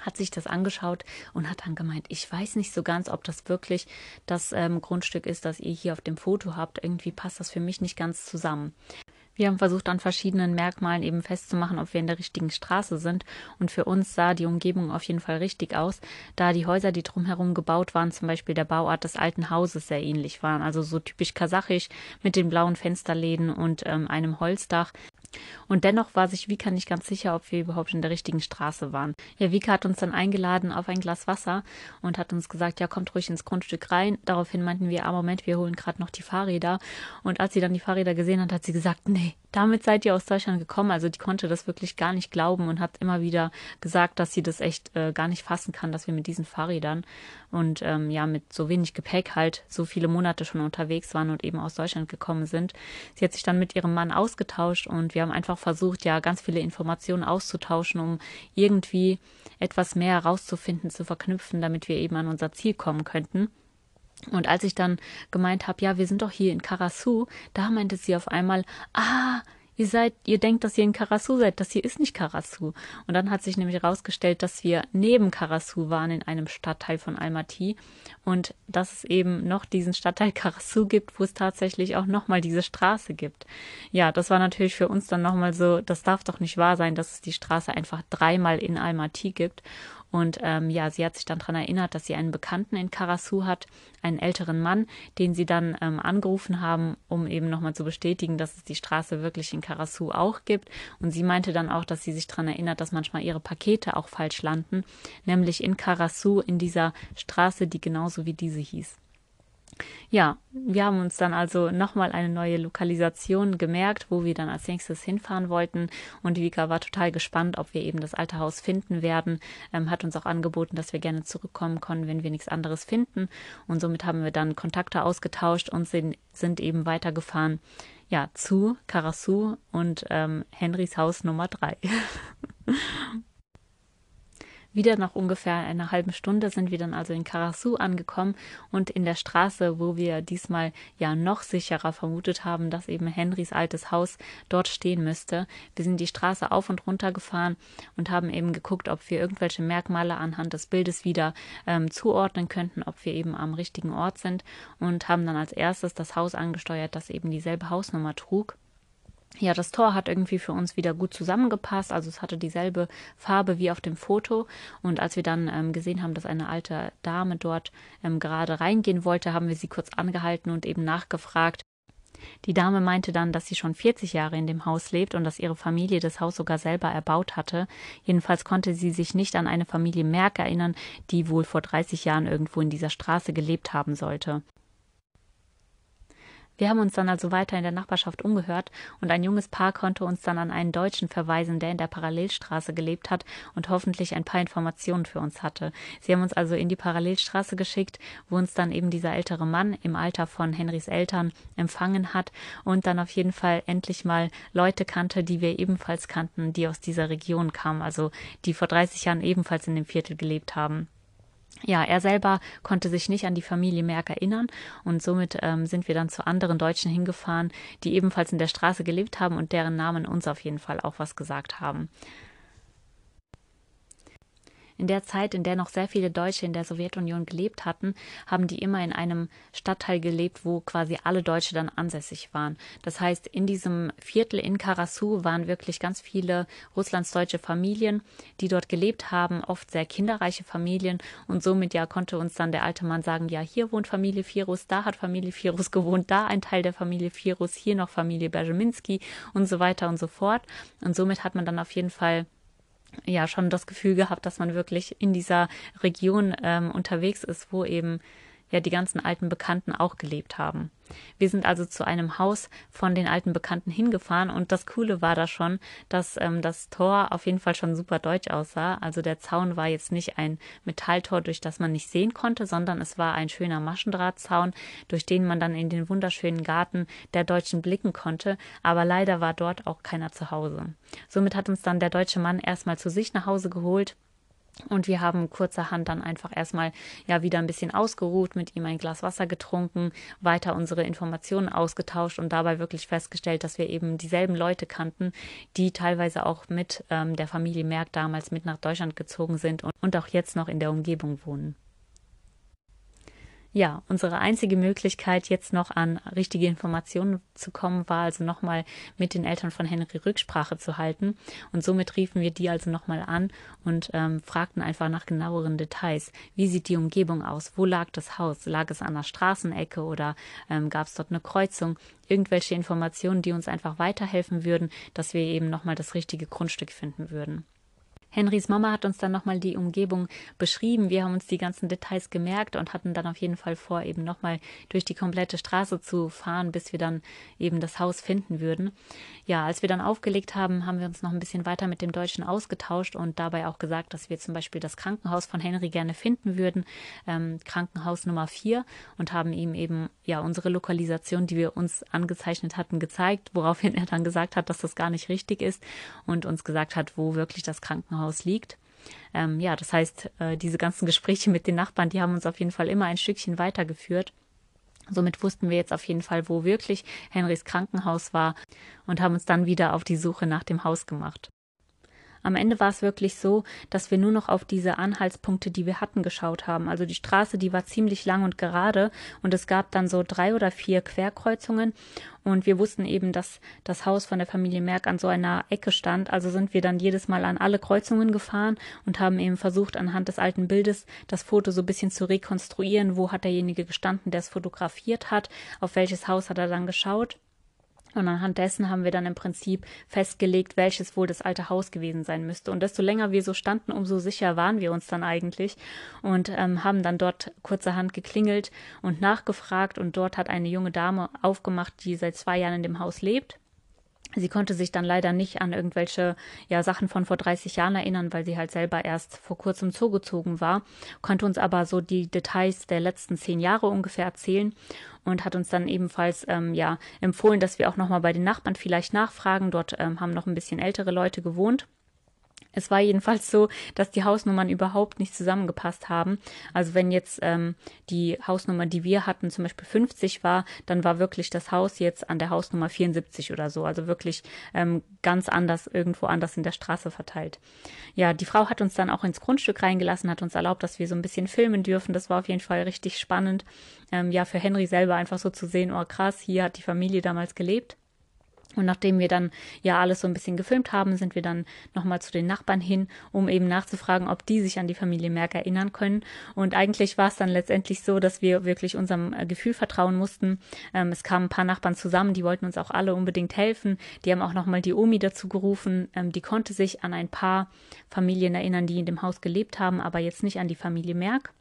hat sich das angeschaut und hat dann gemeint, ich weiß nicht so ganz, ob das wirklich das ähm, Grundstück ist, das ihr hier auf dem Foto habt. Irgendwie passt das für mich nicht ganz zusammen. Wir haben versucht, an verschiedenen Merkmalen eben festzumachen, ob wir in der richtigen Straße sind. Und für uns sah die Umgebung auf jeden Fall richtig aus, da die Häuser, die drumherum gebaut waren, zum Beispiel der Bauart des alten Hauses sehr ähnlich waren. Also so typisch kasachisch mit den blauen Fensterläden und ähm, einem Holzdach. Und dennoch war sich Vika nicht ganz sicher, ob wir überhaupt in der richtigen Straße waren. Ja, Vika hat uns dann eingeladen auf ein Glas Wasser und hat uns gesagt, ja, kommt ruhig ins Grundstück rein. Daraufhin meinten wir, ah, Moment, wir holen gerade noch die Fahrräder. Und als sie dann die Fahrräder gesehen hat, hat sie gesagt, nee, damit seid ihr aus Deutschland gekommen. Also die konnte das wirklich gar nicht glauben und hat immer wieder gesagt, dass sie das echt äh, gar nicht fassen kann, dass wir mit diesen Fahrrädern und ähm, ja mit so wenig Gepäck halt so viele Monate schon unterwegs waren und eben aus Deutschland gekommen sind. Sie hat sich dann mit ihrem Mann ausgetauscht und wir haben einfach versucht, ja ganz viele Informationen auszutauschen, um irgendwie etwas mehr herauszufinden, zu verknüpfen, damit wir eben an unser Ziel kommen könnten. Und als ich dann gemeint habe, ja, wir sind doch hier in Karasu, da meinte sie auf einmal, ah, ihr seid, ihr denkt, dass ihr in Karasu seid, das hier ist nicht Karasu. Und dann hat sich nämlich herausgestellt, dass wir neben Karasu waren in einem Stadtteil von Almaty und dass es eben noch diesen Stadtteil Karasu gibt, wo es tatsächlich auch nochmal diese Straße gibt. Ja, das war natürlich für uns dann nochmal so, das darf doch nicht wahr sein, dass es die Straße einfach dreimal in Almaty gibt. Und ähm, ja, sie hat sich dann daran erinnert, dass sie einen Bekannten in Karasu hat, einen älteren Mann, den sie dann ähm, angerufen haben, um eben nochmal zu bestätigen, dass es die Straße wirklich in Karasu auch gibt. Und sie meinte dann auch, dass sie sich daran erinnert, dass manchmal ihre Pakete auch falsch landen, nämlich in Karasu in dieser Straße, die genauso wie diese hieß. Ja, wir haben uns dann also nochmal eine neue Lokalisation gemerkt, wo wir dann als nächstes hinfahren wollten. Und Vika war total gespannt, ob wir eben das alte Haus finden werden. Ähm, hat uns auch angeboten, dass wir gerne zurückkommen können, wenn wir nichts anderes finden. Und somit haben wir dann Kontakte ausgetauscht und sind, sind eben weitergefahren. Ja, zu Karasu und ähm, Henrys Haus Nummer drei. Wieder nach ungefähr einer halben Stunde sind wir dann also in Karasu angekommen und in der Straße, wo wir diesmal ja noch sicherer vermutet haben, dass eben Henrys altes Haus dort stehen müsste. Wir sind die Straße auf und runter gefahren und haben eben geguckt, ob wir irgendwelche Merkmale anhand des Bildes wieder ähm, zuordnen könnten, ob wir eben am richtigen Ort sind und haben dann als erstes das Haus angesteuert, das eben dieselbe Hausnummer trug. Ja, das Tor hat irgendwie für uns wieder gut zusammengepasst. Also es hatte dieselbe Farbe wie auf dem Foto. Und als wir dann ähm, gesehen haben, dass eine alte Dame dort ähm, gerade reingehen wollte, haben wir sie kurz angehalten und eben nachgefragt. Die Dame meinte dann, dass sie schon 40 Jahre in dem Haus lebt und dass ihre Familie das Haus sogar selber erbaut hatte. Jedenfalls konnte sie sich nicht an eine Familie Merck erinnern, die wohl vor 30 Jahren irgendwo in dieser Straße gelebt haben sollte. Wir haben uns dann also weiter in der Nachbarschaft umgehört und ein junges Paar konnte uns dann an einen Deutschen verweisen, der in der Parallelstraße gelebt hat und hoffentlich ein paar Informationen für uns hatte. Sie haben uns also in die Parallelstraße geschickt, wo uns dann eben dieser ältere Mann im Alter von Henrys Eltern empfangen hat und dann auf jeden Fall endlich mal Leute kannte, die wir ebenfalls kannten, die aus dieser Region kamen, also die vor 30 Jahren ebenfalls in dem Viertel gelebt haben ja, er selber konnte sich nicht an die Familie Merck erinnern und somit ähm, sind wir dann zu anderen Deutschen hingefahren, die ebenfalls in der Straße gelebt haben und deren Namen uns auf jeden Fall auch was gesagt haben. In der Zeit, in der noch sehr viele Deutsche in der Sowjetunion gelebt hatten, haben die immer in einem Stadtteil gelebt, wo quasi alle Deutsche dann ansässig waren. Das heißt, in diesem Viertel in Karasu waren wirklich ganz viele russlandsdeutsche Familien, die dort gelebt haben, oft sehr kinderreiche Familien und somit ja konnte uns dann der alte Mann sagen, ja, hier wohnt Familie Firus, da hat Familie Firus gewohnt, da ein Teil der Familie Firus, hier noch Familie Berzeminski und so weiter und so fort. Und somit hat man dann auf jeden Fall ja schon das Gefühl gehabt, dass man wirklich in dieser Region ähm, unterwegs ist, wo eben ja die ganzen alten Bekannten auch gelebt haben. Wir sind also zu einem Haus von den alten Bekannten hingefahren und das Coole war da schon, dass ähm, das Tor auf jeden Fall schon super deutsch aussah. Also der Zaun war jetzt nicht ein Metalltor, durch das man nicht sehen konnte, sondern es war ein schöner Maschendrahtzaun, durch den man dann in den wunderschönen Garten der Deutschen blicken konnte. Aber leider war dort auch keiner zu Hause. Somit hat uns dann der deutsche Mann erstmal zu sich nach Hause geholt und wir haben kurzerhand dann einfach erstmal ja wieder ein bisschen ausgeruht, mit ihm ein Glas Wasser getrunken, weiter unsere Informationen ausgetauscht und dabei wirklich festgestellt, dass wir eben dieselben Leute kannten, die teilweise auch mit ähm, der Familie Merck damals mit nach Deutschland gezogen sind und, und auch jetzt noch in der Umgebung wohnen. Ja, unsere einzige Möglichkeit, jetzt noch an richtige Informationen zu kommen, war also nochmal mit den Eltern von Henry Rücksprache zu halten. Und somit riefen wir die also nochmal an und ähm, fragten einfach nach genaueren Details. Wie sieht die Umgebung aus? Wo lag das Haus? Lag es an der Straßenecke oder ähm, gab es dort eine Kreuzung? Irgendwelche Informationen, die uns einfach weiterhelfen würden, dass wir eben nochmal das richtige Grundstück finden würden. Henrys Mama hat uns dann nochmal die Umgebung beschrieben. Wir haben uns die ganzen Details gemerkt und hatten dann auf jeden Fall vor, eben nochmal durch die komplette Straße zu fahren, bis wir dann eben das Haus finden würden. Ja, als wir dann aufgelegt haben, haben wir uns noch ein bisschen weiter mit dem Deutschen ausgetauscht und dabei auch gesagt, dass wir zum Beispiel das Krankenhaus von Henry gerne finden würden, ähm, Krankenhaus Nummer 4 und haben ihm eben ja unsere Lokalisation, die wir uns angezeichnet hatten, gezeigt, woraufhin er dann gesagt hat, dass das gar nicht richtig ist und uns gesagt hat, wo wirklich das Krankenhaus Krankenhaus liegt. Ähm, ja, das heißt, äh, diese ganzen Gespräche mit den Nachbarn, die haben uns auf jeden Fall immer ein Stückchen weitergeführt. Somit wussten wir jetzt auf jeden Fall, wo wirklich Henrys Krankenhaus war und haben uns dann wieder auf die Suche nach dem Haus gemacht. Am Ende war es wirklich so, dass wir nur noch auf diese Anhaltspunkte, die wir hatten, geschaut haben. Also die Straße, die war ziemlich lang und gerade und es gab dann so drei oder vier Querkreuzungen und wir wussten eben, dass das Haus von der Familie Merck an so einer Ecke stand. Also sind wir dann jedes Mal an alle Kreuzungen gefahren und haben eben versucht, anhand des alten Bildes das Foto so ein bisschen zu rekonstruieren. Wo hat derjenige gestanden, der es fotografiert hat? Auf welches Haus hat er dann geschaut? Und anhand dessen haben wir dann im Prinzip festgelegt, welches wohl das alte Haus gewesen sein müsste. Und desto länger wir so standen, umso sicher waren wir uns dann eigentlich und ähm, haben dann dort kurzerhand geklingelt und nachgefragt. Und dort hat eine junge Dame aufgemacht, die seit zwei Jahren in dem Haus lebt. Sie konnte sich dann leider nicht an irgendwelche ja, Sachen von vor 30 Jahren erinnern, weil sie halt selber erst vor kurzem zugezogen war, konnte uns aber so die Details der letzten zehn Jahre ungefähr erzählen und hat uns dann ebenfalls ähm, ja, empfohlen, dass wir auch nochmal bei den Nachbarn vielleicht nachfragen. Dort ähm, haben noch ein bisschen ältere Leute gewohnt. Es war jedenfalls so, dass die Hausnummern überhaupt nicht zusammengepasst haben. Also wenn jetzt ähm, die Hausnummer, die wir hatten, zum Beispiel 50 war, dann war wirklich das Haus jetzt an der Hausnummer 74 oder so. Also wirklich ähm, ganz anders, irgendwo anders in der Straße verteilt. Ja, die Frau hat uns dann auch ins Grundstück reingelassen, hat uns erlaubt, dass wir so ein bisschen filmen dürfen. Das war auf jeden Fall richtig spannend. Ähm, ja, für Henry selber einfach so zu sehen, oh krass, hier hat die Familie damals gelebt. Und nachdem wir dann ja alles so ein bisschen gefilmt haben, sind wir dann nochmal zu den Nachbarn hin, um eben nachzufragen, ob die sich an die Familie Merck erinnern können. Und eigentlich war es dann letztendlich so, dass wir wirklich unserem äh, Gefühl vertrauen mussten. Ähm, es kamen ein paar Nachbarn zusammen, die wollten uns auch alle unbedingt helfen. Die haben auch nochmal die Omi dazu gerufen. Ähm, die konnte sich an ein paar Familien erinnern, die in dem Haus gelebt haben, aber jetzt nicht an die Familie Merck.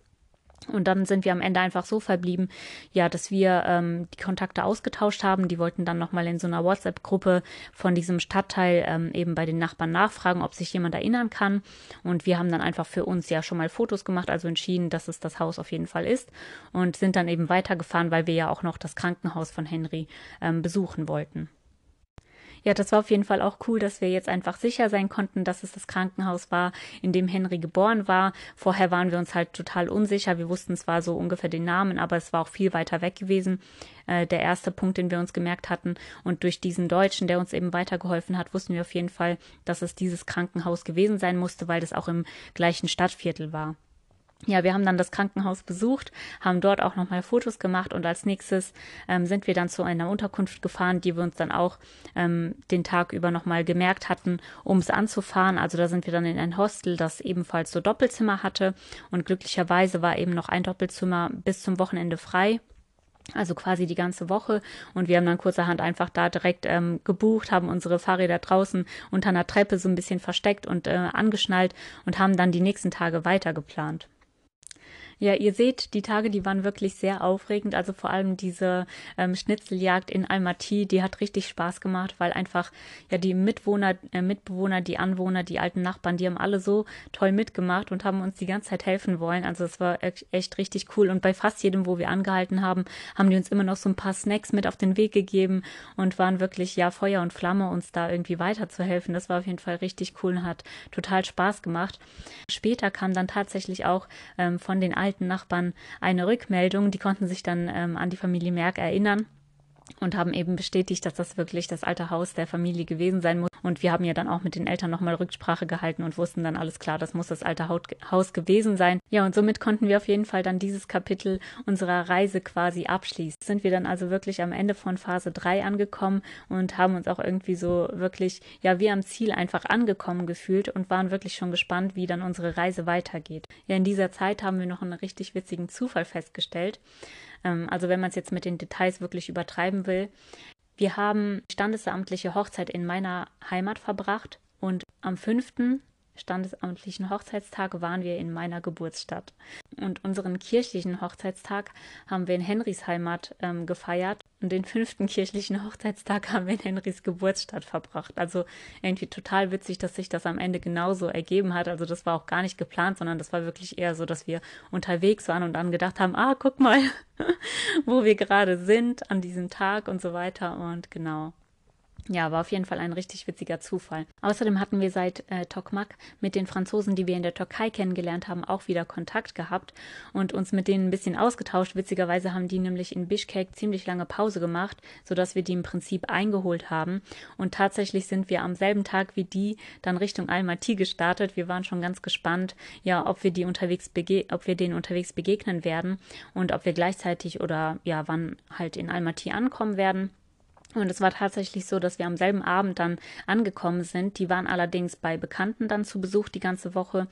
Und dann sind wir am Ende einfach so verblieben, ja, dass wir ähm, die Kontakte ausgetauscht haben. Die wollten dann nochmal in so einer WhatsApp-Gruppe von diesem Stadtteil ähm, eben bei den Nachbarn nachfragen, ob sich jemand erinnern kann. Und wir haben dann einfach für uns ja schon mal Fotos gemacht, also entschieden, dass es das Haus auf jeden Fall ist. Und sind dann eben weitergefahren, weil wir ja auch noch das Krankenhaus von Henry ähm, besuchen wollten ja, das war auf jeden Fall auch cool, dass wir jetzt einfach sicher sein konnten, dass es das Krankenhaus war, in dem Henry geboren war. Vorher waren wir uns halt total unsicher. Wir wussten zwar so ungefähr den Namen, aber es war auch viel weiter weg gewesen. Äh, der erste Punkt, den wir uns gemerkt hatten. Und durch diesen Deutschen, der uns eben weitergeholfen hat, wussten wir auf jeden Fall, dass es dieses Krankenhaus gewesen sein musste, weil das auch im gleichen Stadtviertel war ja, wir haben dann das Krankenhaus besucht, haben dort auch nochmal Fotos gemacht und als nächstes ähm, sind wir dann zu einer Unterkunft gefahren, die wir uns dann auch ähm, den Tag über nochmal gemerkt hatten, um es anzufahren. Also da sind wir dann in ein Hostel, das ebenfalls so Doppelzimmer hatte und glücklicherweise war eben noch ein Doppelzimmer bis zum Wochenende frei. Also quasi die ganze Woche. Und wir haben dann kurzerhand einfach da direkt ähm, gebucht, haben unsere Fahrräder draußen unter einer Treppe so ein bisschen versteckt und äh, angeschnallt und haben dann die nächsten Tage weiter geplant. Ja, ihr seht, die Tage, die waren wirklich sehr aufregend. Also vor allem diese ähm, Schnitzeljagd in Almaty, die hat richtig Spaß gemacht, weil einfach ja die Mitwohner, äh, Mitbewohner, die Anwohner, die alten Nachbarn, die haben alle so toll mitgemacht und haben uns die ganze Zeit helfen wollen. Also es war echt richtig cool. Und bei fast jedem, wo wir angehalten haben, haben die uns immer noch so ein paar Snacks mit auf den Weg gegeben und waren wirklich ja Feuer und Flamme, uns da irgendwie weiterzuhelfen. Das war auf jeden Fall richtig cool und hat total Spaß gemacht. Später kam dann tatsächlich auch ähm, von den alten alten Nachbarn eine Rückmeldung. Die konnten sich dann ähm, an die Familie Merck erinnern und haben eben bestätigt, dass das wirklich das alte Haus der Familie gewesen sein muss. Und wir haben ja dann auch mit den Eltern nochmal Rücksprache gehalten und wussten dann alles klar, das muss das alte Haus gewesen sein. Ja, und somit konnten wir auf jeden Fall dann dieses Kapitel unserer Reise quasi abschließen. Sind wir dann also wirklich am Ende von Phase 3 angekommen und haben uns auch irgendwie so wirklich, ja, wie am Ziel einfach angekommen gefühlt und waren wirklich schon gespannt, wie dann unsere Reise weitergeht. Ja, in dieser Zeit haben wir noch einen richtig witzigen Zufall festgestellt. Ähm, also wenn man es jetzt mit den Details wirklich übertreiben will. Wir haben standesamtliche Hochzeit in meiner Heimat verbracht und am 5 standesamtlichen Hochzeitstag waren wir in meiner Geburtsstadt. Und unseren kirchlichen Hochzeitstag haben wir in Henrys Heimat ähm, gefeiert. Und den fünften kirchlichen Hochzeitstag haben wir in Henrys Geburtsstadt verbracht. Also irgendwie total witzig, dass sich das am Ende genauso ergeben hat. Also das war auch gar nicht geplant, sondern das war wirklich eher so, dass wir unterwegs waren und dann gedacht haben, ah, guck mal, wo wir gerade sind an diesem Tag und so weiter. Und genau, ja, war auf jeden Fall ein richtig witziger Zufall. Außerdem hatten wir seit äh, Tokmak mit den Franzosen, die wir in der Türkei kennengelernt haben, auch wieder Kontakt gehabt und uns mit denen ein bisschen ausgetauscht. Witzigerweise haben die nämlich in Bishkek ziemlich lange Pause gemacht, sodass wir die im Prinzip eingeholt haben. Und tatsächlich sind wir am selben Tag wie die dann Richtung Almaty gestartet. Wir waren schon ganz gespannt, ja, ob wir die unterwegs bege ob wir denen unterwegs begegnen werden und ob wir gleichzeitig oder ja, wann halt in Almaty ankommen werden. Und es war tatsächlich so, dass wir am selben Abend dann angekommen sind. Die waren allerdings bei Bekannten dann zu Besuch die ganze Woche.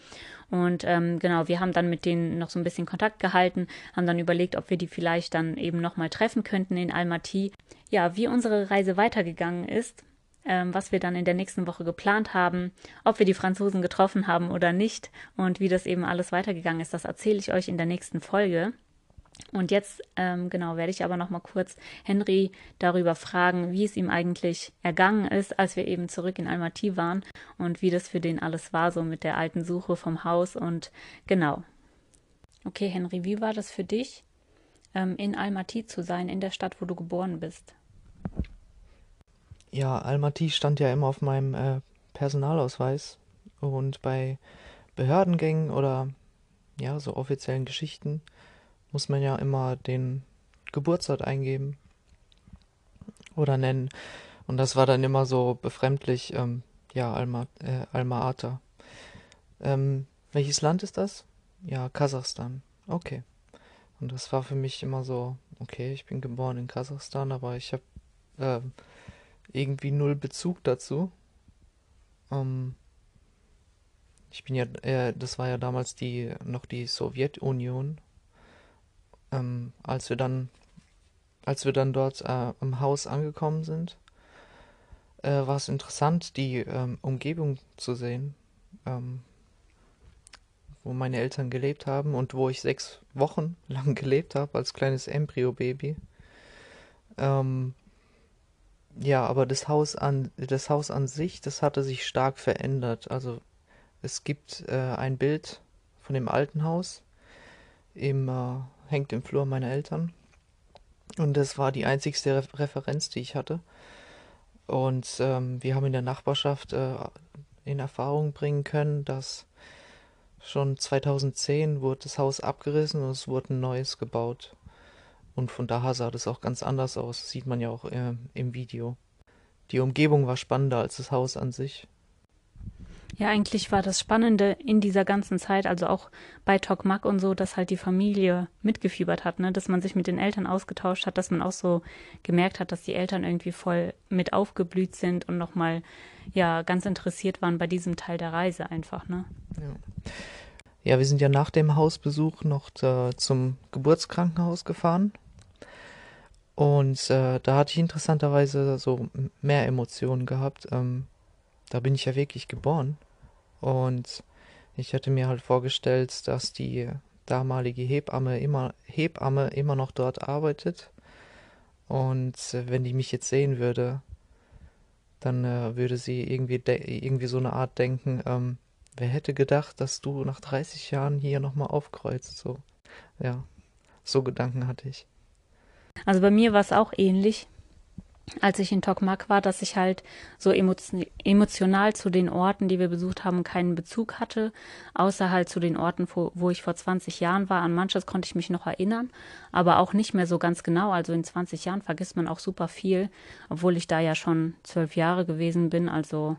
Und ähm, genau, wir haben dann mit denen noch so ein bisschen Kontakt gehalten, haben dann überlegt, ob wir die vielleicht dann eben nochmal treffen könnten in Almaty. Ja, wie unsere Reise weitergegangen ist, ähm, was wir dann in der nächsten Woche geplant haben, ob wir die Franzosen getroffen haben oder nicht und wie das eben alles weitergegangen ist, das erzähle ich euch in der nächsten Folge. Und jetzt, ähm, genau, werde ich aber noch mal kurz Henry darüber fragen, wie es ihm eigentlich ergangen ist, als wir eben zurück in Almaty waren und wie das für den alles war, so mit der alten Suche vom Haus und genau. Okay, Henry, wie war das für dich, ähm, in Almaty zu sein, in der Stadt, wo du geboren bist? Ja, Almaty stand ja immer auf meinem äh, Personalausweis und bei Behördengängen oder ja, so offiziellen Geschichten muss man ja immer den Geburtsort eingeben oder nennen. Und das war dann immer so befremdlich, ähm, ja, Alma, äh, Alma Ata. Ähm, welches Land ist das? Ja, Kasachstan. Okay. Und das war für mich immer so, okay, ich bin geboren in Kasachstan, aber ich habe äh, irgendwie null Bezug dazu. Ähm, ich bin ja, äh, das war ja damals die noch die Sowjetunion ähm, als wir dann, als wir dann dort äh, im Haus angekommen sind, äh, war es interessant, die ähm, Umgebung zu sehen, ähm, wo meine Eltern gelebt haben und wo ich sechs Wochen lang gelebt habe als kleines Embryo-Baby. Ähm, ja, aber das Haus an das Haus an sich, das hatte sich stark verändert. Also es gibt äh, ein Bild von dem alten Haus im äh, hängt im Flur meiner Eltern. Und das war die einzigste Re Referenz, die ich hatte. Und ähm, wir haben in der Nachbarschaft äh, in Erfahrung bringen können, dass schon 2010 wurde das Haus abgerissen und es wurde ein neues gebaut. Und von daher sah das auch ganz anders aus. Das sieht man ja auch äh, im Video. Die Umgebung war spannender als das Haus an sich. Ja, eigentlich war das Spannende in dieser ganzen Zeit, also auch bei Tokmak und so, dass halt die Familie mitgefiebert hat, ne? dass man sich mit den Eltern ausgetauscht hat, dass man auch so gemerkt hat, dass die Eltern irgendwie voll mit aufgeblüht sind und nochmal ja ganz interessiert waren bei diesem Teil der Reise einfach, ne? Ja. Ja, wir sind ja nach dem Hausbesuch noch äh, zum Geburtskrankenhaus gefahren. Und äh, da hatte ich interessanterweise so mehr Emotionen gehabt. Ähm, da bin ich ja wirklich geboren. Und ich hätte mir halt vorgestellt, dass die damalige Hebamme immer, Hebamme immer noch dort arbeitet. Und äh, wenn die mich jetzt sehen würde, dann äh, würde sie irgendwie, irgendwie so eine Art denken, ähm, wer hätte gedacht, dass du nach 30 Jahren hier nochmal aufkreuzt. So, ja, so Gedanken hatte ich. Also bei mir war es auch ähnlich. Als ich in Tokmak war, dass ich halt so emotional zu den Orten, die wir besucht haben, keinen Bezug hatte, außer halt zu den Orten, wo, wo, ich vor 20 Jahren war. An manches konnte ich mich noch erinnern, aber auch nicht mehr so ganz genau. Also in 20 Jahren vergisst man auch super viel, obwohl ich da ja schon zwölf Jahre gewesen bin. Also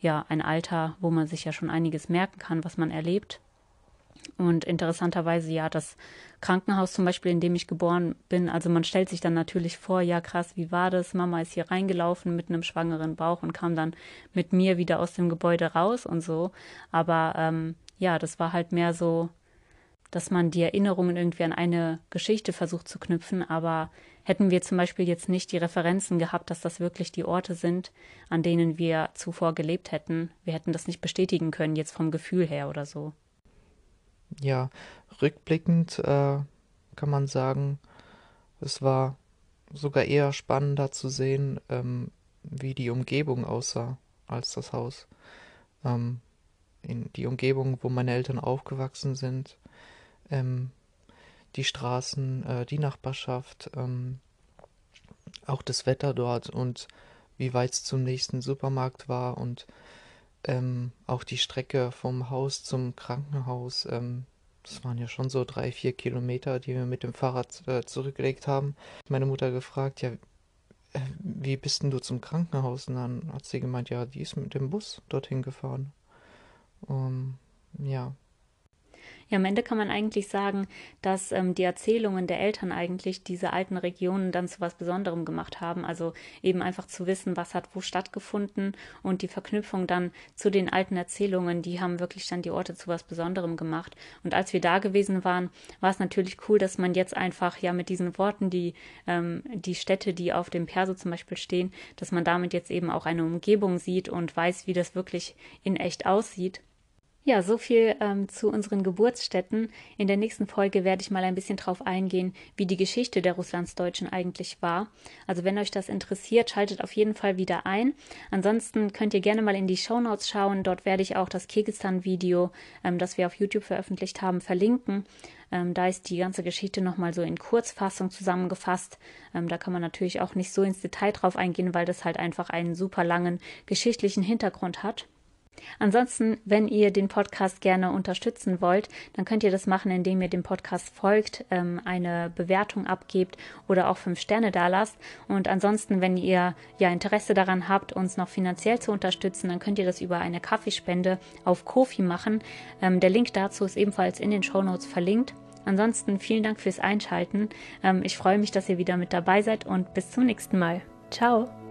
ja, ein Alter, wo man sich ja schon einiges merken kann, was man erlebt. Und interessanterweise ja, das Krankenhaus zum Beispiel, in dem ich geboren bin, also man stellt sich dann natürlich vor, ja krass, wie war das? Mama ist hier reingelaufen mit einem schwangeren Bauch und kam dann mit mir wieder aus dem Gebäude raus und so. Aber ähm, ja, das war halt mehr so, dass man die Erinnerungen irgendwie an eine Geschichte versucht zu knüpfen, aber hätten wir zum Beispiel jetzt nicht die Referenzen gehabt, dass das wirklich die Orte sind, an denen wir zuvor gelebt hätten, wir hätten das nicht bestätigen können, jetzt vom Gefühl her oder so ja, rückblickend äh, kann man sagen, es war sogar eher spannender zu sehen, ähm, wie die Umgebung aussah als das Haus. Ähm, in die Umgebung, wo meine Eltern aufgewachsen sind, ähm, die Straßen, äh, die Nachbarschaft, ähm, auch das Wetter dort und wie weit es zum nächsten Supermarkt war und ähm, auch die Strecke vom Haus zum Krankenhaus, ähm, das waren ja schon so drei, vier Kilometer, die wir mit dem Fahrrad äh, zurückgelegt haben. Meine Mutter gefragt, ja, äh, wie bist denn du zum Krankenhaus? Und dann hat sie gemeint, ja, die ist mit dem Bus dorthin gefahren. Um, ja, ja, am Ende kann man eigentlich sagen, dass ähm, die Erzählungen der Eltern eigentlich diese alten Regionen dann zu was Besonderem gemacht haben. Also eben einfach zu wissen, was hat wo stattgefunden und die Verknüpfung dann zu den alten Erzählungen, die haben wirklich dann die Orte zu was Besonderem gemacht. Und als wir da gewesen waren, war es natürlich cool, dass man jetzt einfach ja mit diesen Worten, die ähm, die Städte, die auf dem Perso zum Beispiel stehen, dass man damit jetzt eben auch eine Umgebung sieht und weiß, wie das wirklich in echt aussieht. Ja, so viel ähm, zu unseren Geburtsstätten. In der nächsten Folge werde ich mal ein bisschen drauf eingehen, wie die Geschichte der Russlandsdeutschen eigentlich war. Also wenn euch das interessiert, schaltet auf jeden Fall wieder ein. Ansonsten könnt ihr gerne mal in die Show Notes schauen. Dort werde ich auch das Kirgistan-Video, ähm, das wir auf YouTube veröffentlicht haben, verlinken. Ähm, da ist die ganze Geschichte nochmal so in Kurzfassung zusammengefasst. Ähm, da kann man natürlich auch nicht so ins Detail drauf eingehen, weil das halt einfach einen super langen geschichtlichen Hintergrund hat. Ansonsten, wenn ihr den Podcast gerne unterstützen wollt, dann könnt ihr das machen, indem ihr dem Podcast folgt, ähm, eine Bewertung abgebt oder auch fünf Sterne da lasst. Und ansonsten, wenn ihr ja Interesse daran habt, uns noch finanziell zu unterstützen, dann könnt ihr das über eine Kaffeespende auf Kofi machen. Ähm, der Link dazu ist ebenfalls in den Show Notes verlinkt. Ansonsten vielen Dank fürs Einschalten. Ähm, ich freue mich, dass ihr wieder mit dabei seid und bis zum nächsten Mal. Ciao!